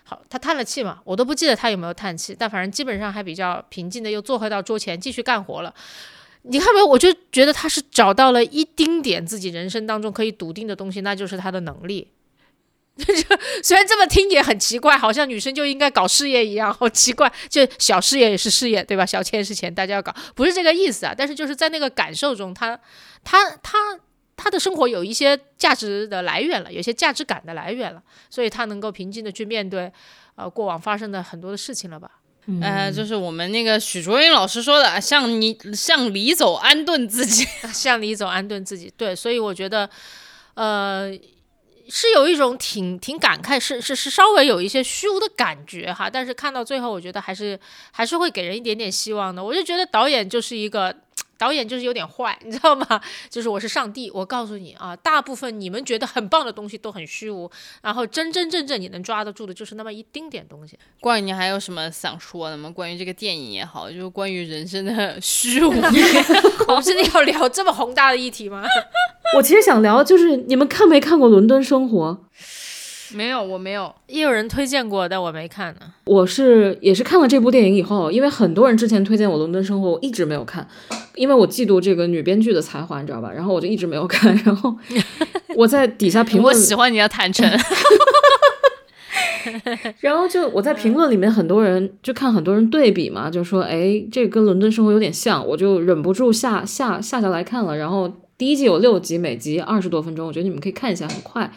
好，她叹了气嘛，我都不记得她有没有叹气，但反正基本上还比较平静的又坐回到桌前继续干活了。你看没有？我就觉得她是找到了一丁点自己人生当中可以笃定的东西，那就是她的能力。就 [LAUGHS] 虽然这么听也很奇怪，好像女生就应该搞事业一样，好奇怪。就小事业也是事业，对吧？小钱也是钱，大家要搞，不是这个意思啊。但是就是在那个感受中，他他他他的生活有一些价值的来源了，有些价值感的来源了，所以他能够平静的去面对呃过往发生的很多的事情了吧？呃，就是我们那个许卓英老师说的，向你向里走，安顿自己，[LAUGHS] 向里走，安顿自己。对，所以我觉得，呃。是有一种挺挺感慨，是是是稍微有一些虚无的感觉哈，但是看到最后，我觉得还是还是会给人一点点希望的。我就觉得导演就是一个。导演就是有点坏，[LAUGHS] 你知道吗？就是我是上帝，我告诉你啊，大部分你们觉得很棒的东西都很虚无，然后真真正正你能抓得住的，就是那么一丁点东西。关于你还有什么想说的吗？关于这个电影也好，就是关于人生的虚无，[LAUGHS] 我们真的要聊这么宏大的议题吗？[LAUGHS] 我其实想聊，就是你们看没看过《伦敦生活》？[LAUGHS] 没有，我没有。也有人推荐过，但我没看呢。我是也是看了这部电影以后，因为很多人之前推荐我《伦敦生活》，我一直没有看，因为我嫉妒这个女编剧的才华，你知道吧？然后我就一直没有看。然后 [LAUGHS] 我在底下评论，我喜欢你的坦诚。然后就我在评论里面，很多人就看很多人对比嘛，就说哎，这跟《伦敦生活》有点像，我就忍不住下下下下来看了。然后第一季有六集，每集二十多分钟，我觉得你们可以看一下，很快。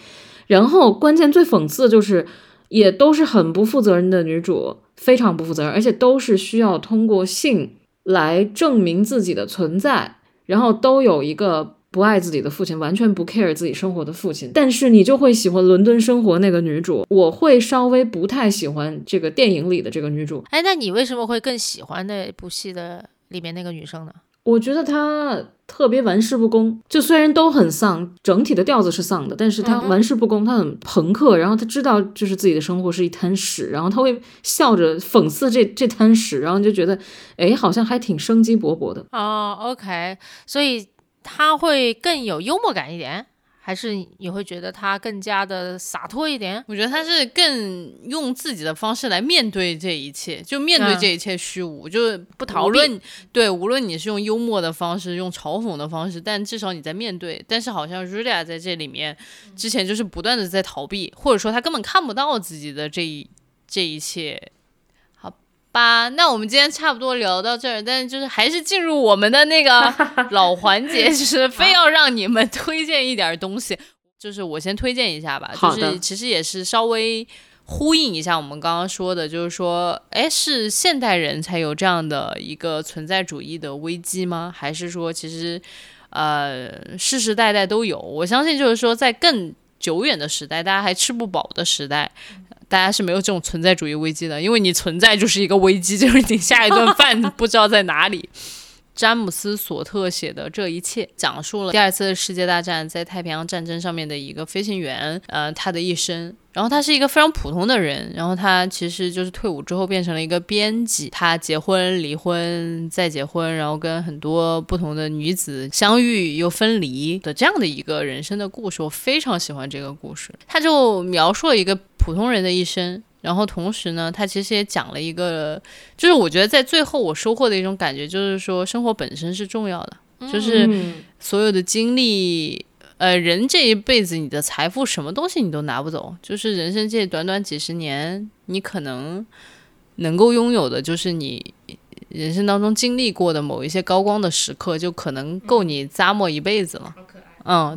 然后关键最讽刺的就是，也都是很不负责任的女主，非常不负责任，而且都是需要通过性来证明自己的存在，然后都有一个不爱自己的父亲，完全不 care 自己生活的父亲。但是你就会喜欢《伦敦生活》那个女主，我会稍微不太喜欢这个电影里的这个女主。哎，那你为什么会更喜欢那部戏的里面那个女生呢？我觉得他特别玩世不恭，就虽然都很丧，整体的调子是丧的，但是他玩世不恭，他很朋克，然后他知道就是自己的生活是一滩屎，然后他会笑着讽刺这这滩屎，然后就觉得，哎，好像还挺生机勃勃的。哦，OK，所以他会更有幽默感一点。还是你会觉得他更加的洒脱一点？我觉得他是更用自己的方式来面对这一切，就面对这一切虚无，就是不逃避。对，无论你是用幽默的方式，用嘲讽的方式，但至少你在面对。但是好像 Julia 在这里面之前就是不断的在逃避，或者说他根本看不到自己的这一这一切。吧，那我们今天差不多聊到这儿，但是就是还是进入我们的那个 [LAUGHS] 老环节，就是非要让你们推荐一点东西，就是我先推荐一下吧，就是其实也是稍微呼应一下我们刚刚说的，就是说，哎，是现代人才有这样的一个存在主义的危机吗？还是说其实呃世世代代都有？我相信就是说在更久远的时代，大家还吃不饱的时代。大家是没有这种存在主义危机的，因为你存在就是一个危机，就是你下一顿饭不知道在哪里。[LAUGHS] 詹姆斯·索特写的《这一切》，讲述了第二次世界大战在太平洋战争上面的一个飞行员，呃，他的一生。然后他是一个非常普通的人，然后他其实就是退伍之后变成了一个编辑，他结婚、离婚、再结婚，然后跟很多不同的女子相遇又分离的这样的一个人生的故事。我非常喜欢这个故事，他就描述了一个普通人的一生。然后同时呢，他其实也讲了一个，就是我觉得在最后我收获的一种感觉，就是说生活本身是重要的，就是所有的经历，呃，人这一辈子你的财富什么东西你都拿不走，就是人生这短短几十年，你可能能够拥有的就是你人生当中经历过的某一些高光的时刻，就可能够你咂摸一辈子了。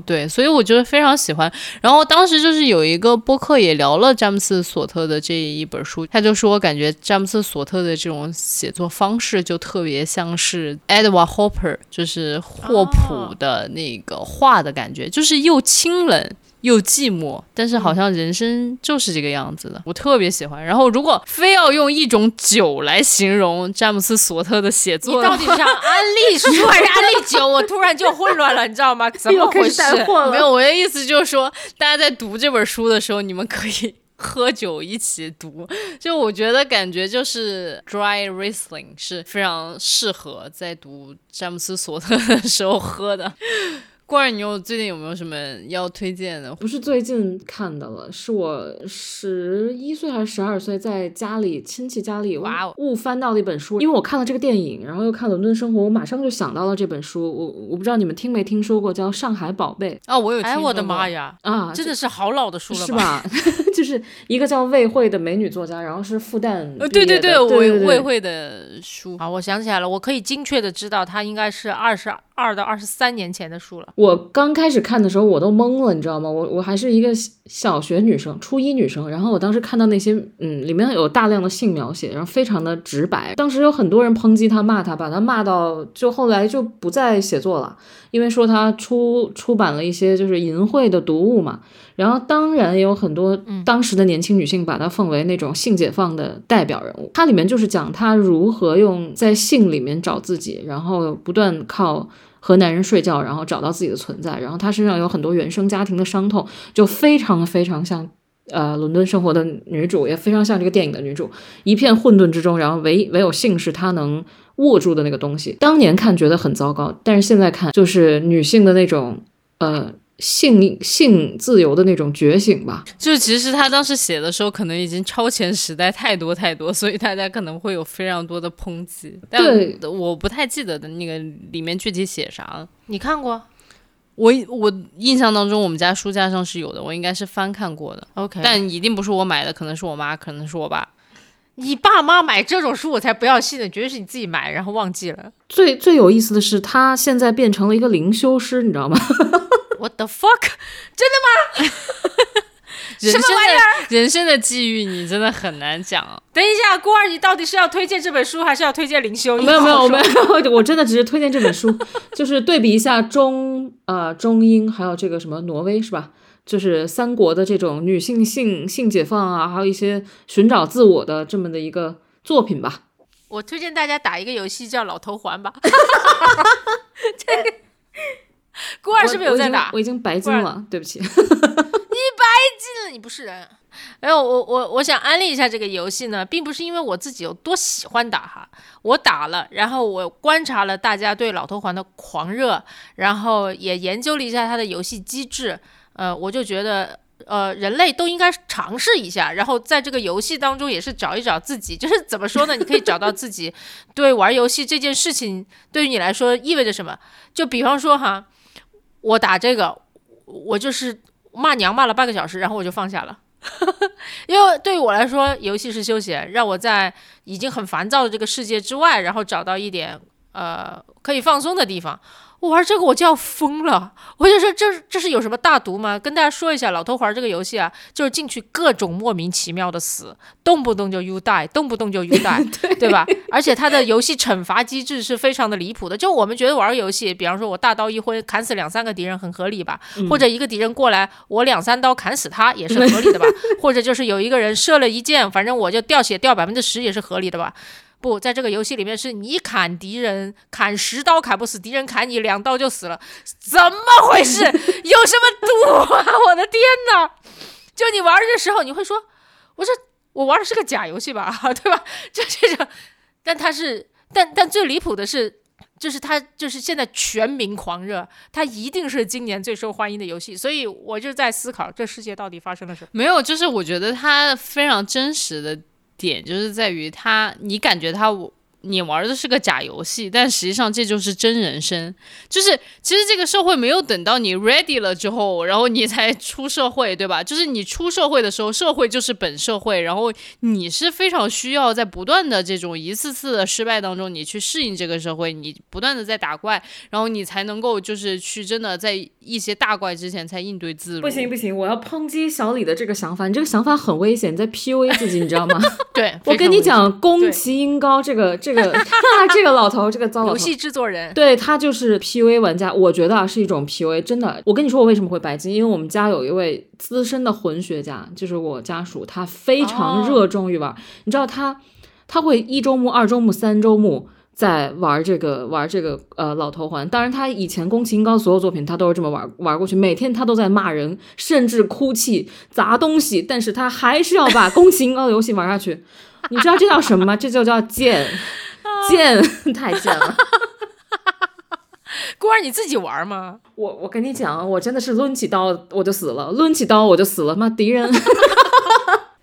对，所以我觉得非常喜欢。然后当时就是有一个播客也聊了詹姆斯·索特的这一本书，他就说感觉詹姆斯·索特的这种写作方式就特别像是 Edward Hopper，就是霍普的那个画的感觉，就是又清冷。又寂寞，但是好像人生就是这个样子的，我特别喜欢。然后，如果非要用一种酒来形容詹姆斯·索特的写作，你到底是安利书 [LAUGHS] 还是安利酒？我突然就混乱了，你知道吗？怎么回事？没有，我的意思就是说，大家在读这本书的时候，你们可以 [LAUGHS] 喝酒一起读。就我觉得，感觉就是 dry Riesling 是非常适合在读詹姆斯·索特的时候喝的。关儿，你有最近有没有什么要推荐的？不是最近看的了，是我十一岁还是十二岁，在家里亲戚家里哇误翻到了一本书，因为我看了这个电影，然后又看《伦敦生活》，我马上就想到了这本书。我我不知道你们听没听说过，叫《上海宝贝》啊，我有。哎，我的妈呀！啊，真的是好老的书了，是吧？[LAUGHS] 就是一个叫魏慧的美女作家，然后是复旦呃，对对对，魏魏慧的书啊，我想起来了，我可以精确的知道她应该是二十二到二十三年前的书了。我刚开始看的时候，我都懵了，你知道吗？我我还是一个小学女生，初一女生。然后我当时看到那些，嗯，里面有大量的性描写，然后非常的直白。当时有很多人抨击他，骂他，把他骂到就后来就不再写作了，因为说他出出版了一些就是淫秽的读物嘛。然后当然也有很多当时的年轻女性把他奉为那种性解放的代表人物。它里面就是讲他如何用在性里面找自己，然后不断靠。和男人睡觉，然后找到自己的存在，然后她身上有很多原生家庭的伤痛，就非常非常像，呃，伦敦生活的女主，也非常像这个电影的女主，一片混沌之中，然后唯唯有性是她能握住的那个东西。当年看觉得很糟糕，但是现在看就是女性的那种，呃。性性自由的那种觉醒吧，就是其实他当时写的时候，可能已经超前时代太多太多，所以大家可能会有非常多的抨击。但，我不太记得的那个里面具体写啥了。你看过？我我印象当中，我们家书架上是有的，我应该是翻看过的。OK，但一定不是我买的，可能是我妈，可能是我爸。你爸妈买这种书，我才不要信呢，绝对是你自己买然后忘记了。最最有意思的是，他现在变成了一个灵修师，你知道吗 [LAUGHS]？What the fuck？[LAUGHS] 真的吗？[LAUGHS] 什么玩意儿？人生的际遇，你真的很难讲。等一下，郭儿，你到底是要推荐这本书，还是要推荐灵修？没有没有没有，我真的只是推荐这本书，[LAUGHS] 就是对比一下中呃中英，还有这个什么挪威是吧？就是三国的这种女性性性解放啊，还有一些寻找自我的这么的一个作品吧。我推荐大家打一个游戏叫老头环吧。这个。[LAUGHS] 郭二是不是有在打？我已经白金了，对不起。[LAUGHS] 你白金了，你不是人。没有，我我我想安利一下这个游戏呢，并不是因为我自己有多喜欢打哈，我打了，然后我观察了大家对老头环的狂热，然后也研究了一下它的游戏机制，呃，我就觉得，呃，人类都应该尝试一下，然后在这个游戏当中也是找一找自己，就是怎么说呢？你可以找到自己 [LAUGHS] 对玩游戏这件事情对于你来说意味着什么？就比方说哈。我打这个，我就是骂娘骂了半个小时，然后我就放下了，[LAUGHS] 因为对于我来说，游戏是休闲，让我在已经很烦躁的这个世界之外，然后找到一点呃可以放松的地方。我玩这个我就要疯了，我就说这这是有什么大毒吗？跟大家说一下，老头环这个游戏啊，就是进去各种莫名其妙的死，动不动就 U die，动不动就 U [LAUGHS] die，对吧？而且它的游戏惩罚机制是非常的离谱的。就我们觉得玩游戏，比方说我大刀一挥砍死两三个敌人很合理吧？或者一个敌人过来，我两三刀砍死他也是合理的吧？[LAUGHS] 或者就是有一个人射了一箭，反正我就掉血掉百分之十也是合理的吧？不，在这个游戏里面是你砍敌人砍十刀砍不死，敌人砍你两刀就死了，怎么回事？有什么毒啊？我的天哪！就你玩的时候，你会说，我说我玩的是个假游戏吧，[LAUGHS] 对吧？就这种，但他是，但但最离谱的是。就是他，就是现在全民狂热，他一定是今年最受欢迎的游戏。所以我就在思考，这世界到底发生了什么？没有，就是我觉得他非常真实的点，就是在于他，你感觉他我。你玩的是个假游戏，但实际上这就是真人生。就是其实这个社会没有等到你 ready 了之后，然后你才出社会，对吧？就是你出社会的时候，社会就是本社会，然后你是非常需要在不断的这种一次次的失败当中，你去适应这个社会，你不断的在打怪，然后你才能够就是去真的在一些大怪之前才应对自如。不行不行，我要抨击小李的这个想法，你这个想法很危险，在 PUA 自己，你知道吗？[LAUGHS] 对，我跟你讲，宫崎英高这个。这个 [LAUGHS] 这个老头，这个糟老头，游戏制作人，对他就是 PUA 玩家，我觉得啊是一种 PUA，真的。我跟你说，我为什么会白金，因为我们家有一位资深的魂学家，就是我家属，他非常热衷于玩。你知道他他会一周目、二周目、三周目在玩这个玩这个呃老头环。当然，他以前宫崎英高所有作品他都是这么玩玩过去，每天他都在骂人，甚至哭泣砸东西，但是他还是要把宫崎英高的游戏玩下去。你知道这叫什么吗？这就叫贱，[LAUGHS] 贱，[LAUGHS] 太贱了。[LAUGHS] 孤儿，你自己玩吗？我我跟你讲，我真的是抡起刀我就死了，抡起刀我就死了。妈敌人，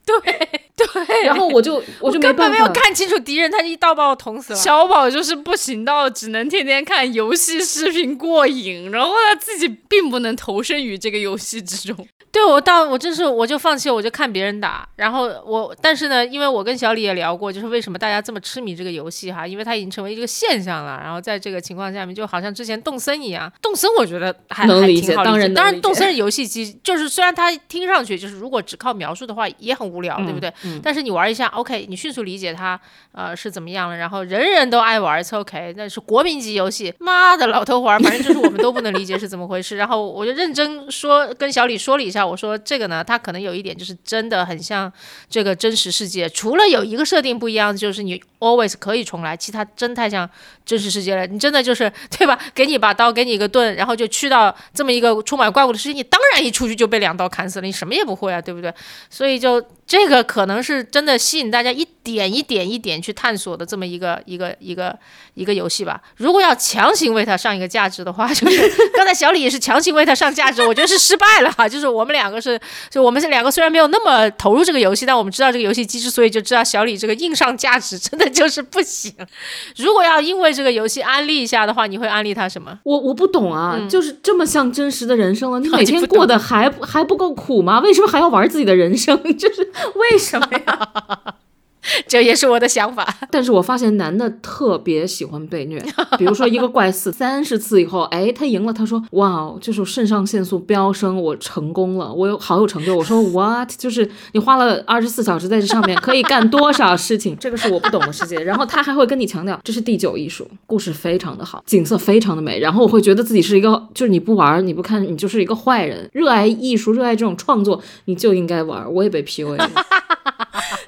对。对，然后我就我就根本没有看清楚敌人，他一刀把我捅死了。小宝就是不行到只能天天看游戏视频过瘾，然后他自己并不能投身于这个游戏之中。对我到我真是我就放弃，我就看别人打。然后我但是呢，因为我跟小李也聊过，就是为什么大家这么痴迷这个游戏哈，因为它已经成为一个现象了。然后在这个情况下面，就好像之前动森一样，动森我觉得还能理解，当然当然动森是游戏机，就是虽然它听上去就是如果只靠描述的话也很无聊，对不对？但是你玩一下，OK，你迅速理解它，呃，是怎么样了。然后人人都爱玩，It's OK，那是国民级游戏。妈的，老头环，反正就是我们都不能理解是怎么回事。然后我就认真说，跟小李说了一下，我说这个呢，它可能有一点就是真的很像这个真实世界，除了有一个设定不一样，就是你 always 可以重来，其他真太像真实世界了。你真的就是 [LAUGHS] 对吧？给你把刀，给你一个盾，然后就去到这么一个充满怪物的世界，你当然一出去就被两刀砍死了，你什么也不会啊，对不对？所以就。这个可能是真的吸引大家一点一点一点去探索的这么一个一个一个一个游戏吧。如果要强行为它上一个价值的话，就是刚才小李也是强行为它上价值，我觉得是失败了哈。就是我们两个是，就我们这两个虽然没有那么投入这个游戏，但我们知道这个游戏机制，所以就知道小李这个硬上价值真的就是不行。如果要因为这个游戏安利一下的话，你会安利他什么？我我不懂啊，就是这么像真实的人生了，你每天 [LAUGHS] 过得还还不够苦吗？为什么还要玩自己的人生？[LAUGHS] 就是。[LAUGHS] 为什么呀？[LAUGHS] 这也是我的想法，但是我发现男的特别喜欢被虐。[LAUGHS] 比如说一个怪四三十次以后，哎，他赢了，他说哇哦，就是肾上腺素飙升，我成功了，我有好有成就。我说 [LAUGHS] what？就是你花了二十四小时在这上面可以干多少事情？这个是我不懂的世界。然后他还会跟你强调这是第九艺术，故事非常的好，景色非常的美。然后我会觉得自己是一个，就是你不玩你不看你就是一个坏人。热爱艺术，热爱这种创作，你就应该玩。我也被 PUA 了。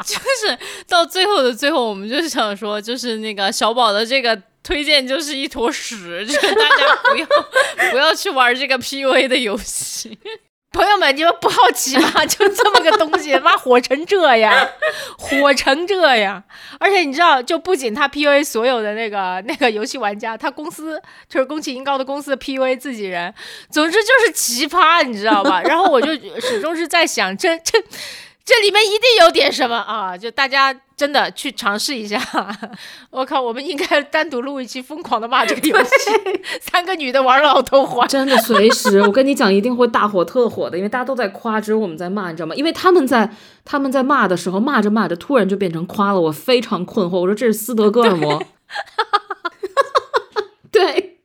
就是到最后的最后，我们就想说，就是那个小宝的这个推荐就是一坨屎，就是大家不要不要去玩这个 PUA 的游戏。朋友们，你们不好奇吗？就这么个东西，妈火成这样，火成这样！而且你知道，就不仅他 PUA 所有的那个那个游戏玩家，他公司就是宫崎英高的公司 PUA 自己人，总之就是奇葩，你知道吧？然后我就始终是在想，这这。这里面一定有点什么啊！就大家真的去尝试一下。[LAUGHS] 我靠，我们应该单独录一期疯狂的骂这个游戏。[LAUGHS] 三个女的玩老头环，真的随时，我跟你讲，一定会大火特火的，因为大家都在夸，只有我们在骂，你知道吗？因为他们在他们在骂的时候，骂着骂着，突然就变成夸了，我非常困惑。我说这是斯德哥尔摩。[LAUGHS] 对。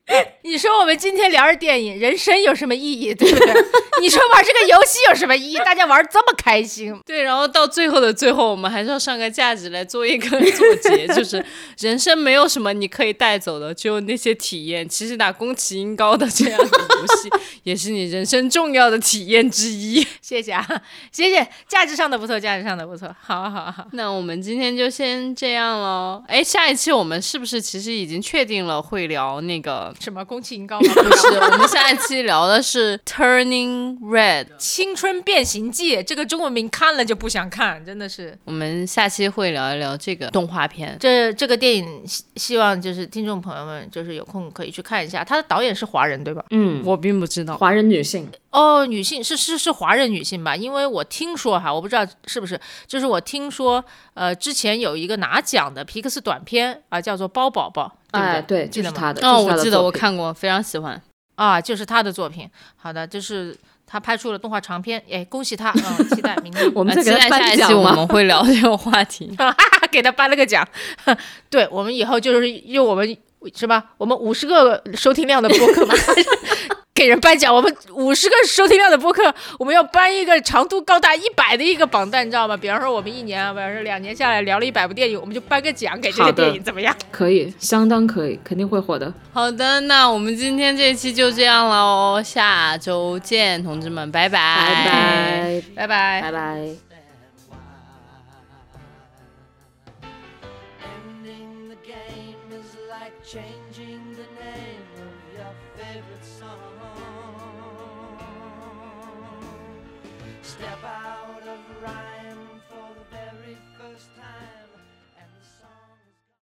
你说我们今天聊着电影，人生有什么意义，对不对？[LAUGHS] 你说玩这个游戏有什么意义？大家玩这么开心，对，然后到最后的最后，我们还是要上个价值来做一个 [LAUGHS] 总结，就是人生没有什么你可以带走的，只有那些体验。其实打宫崎英高的这样的游戏，也是你人生重要的体验之一。[LAUGHS] 谢谢啊，谢谢，价值上的不错，价值上的不错，好好好。那我们今天就先这样喽。哎，下一期我们是不是其实已经确定了会聊那个？什么宫崎英高吗？[LAUGHS] 不是，我们下一期聊的是 Turning Red 青春变形记，这个中文名看了就不想看，真的是。我们下期会聊一聊这个动画片。这这个电影希希望就是听众朋友们就是有空可以去看一下，他的导演是华人对吧？嗯，我并不知道。华人女性，哦，女性是是是华人女性吧？因为我听说哈，我不知道是不是，就是我听说，呃，之前有一个拿奖的皮克斯短片啊，叫做《包宝宝》，对不哎，对，记得吗？就是他的。哦，我记得我看过，非常喜欢。啊，就是他的作品。好的，就是他拍出了动画长片，哎，恭喜他，嗯，期待明年 [LAUGHS] 我们呃期再给她颁待下一期我？们会聊这个话题。[LAUGHS] 给他颁了个奖。[LAUGHS] 对我们以后就是用我们是吧？我们五十个收听量的播客嘛，[LAUGHS] 给人颁奖。我们五十个收听量的播客，我们要颁一个长度高达一百的一个榜单，你知道吗？比方说我们一年啊，比方说两年下来聊了一百部电影，我们就颁个奖给这个电影，怎么样？可以，相当可以，肯定会火的。好的，那我们今天这一期就这样喽，下周见，同志们，拜拜，拜拜，拜拜。拜拜。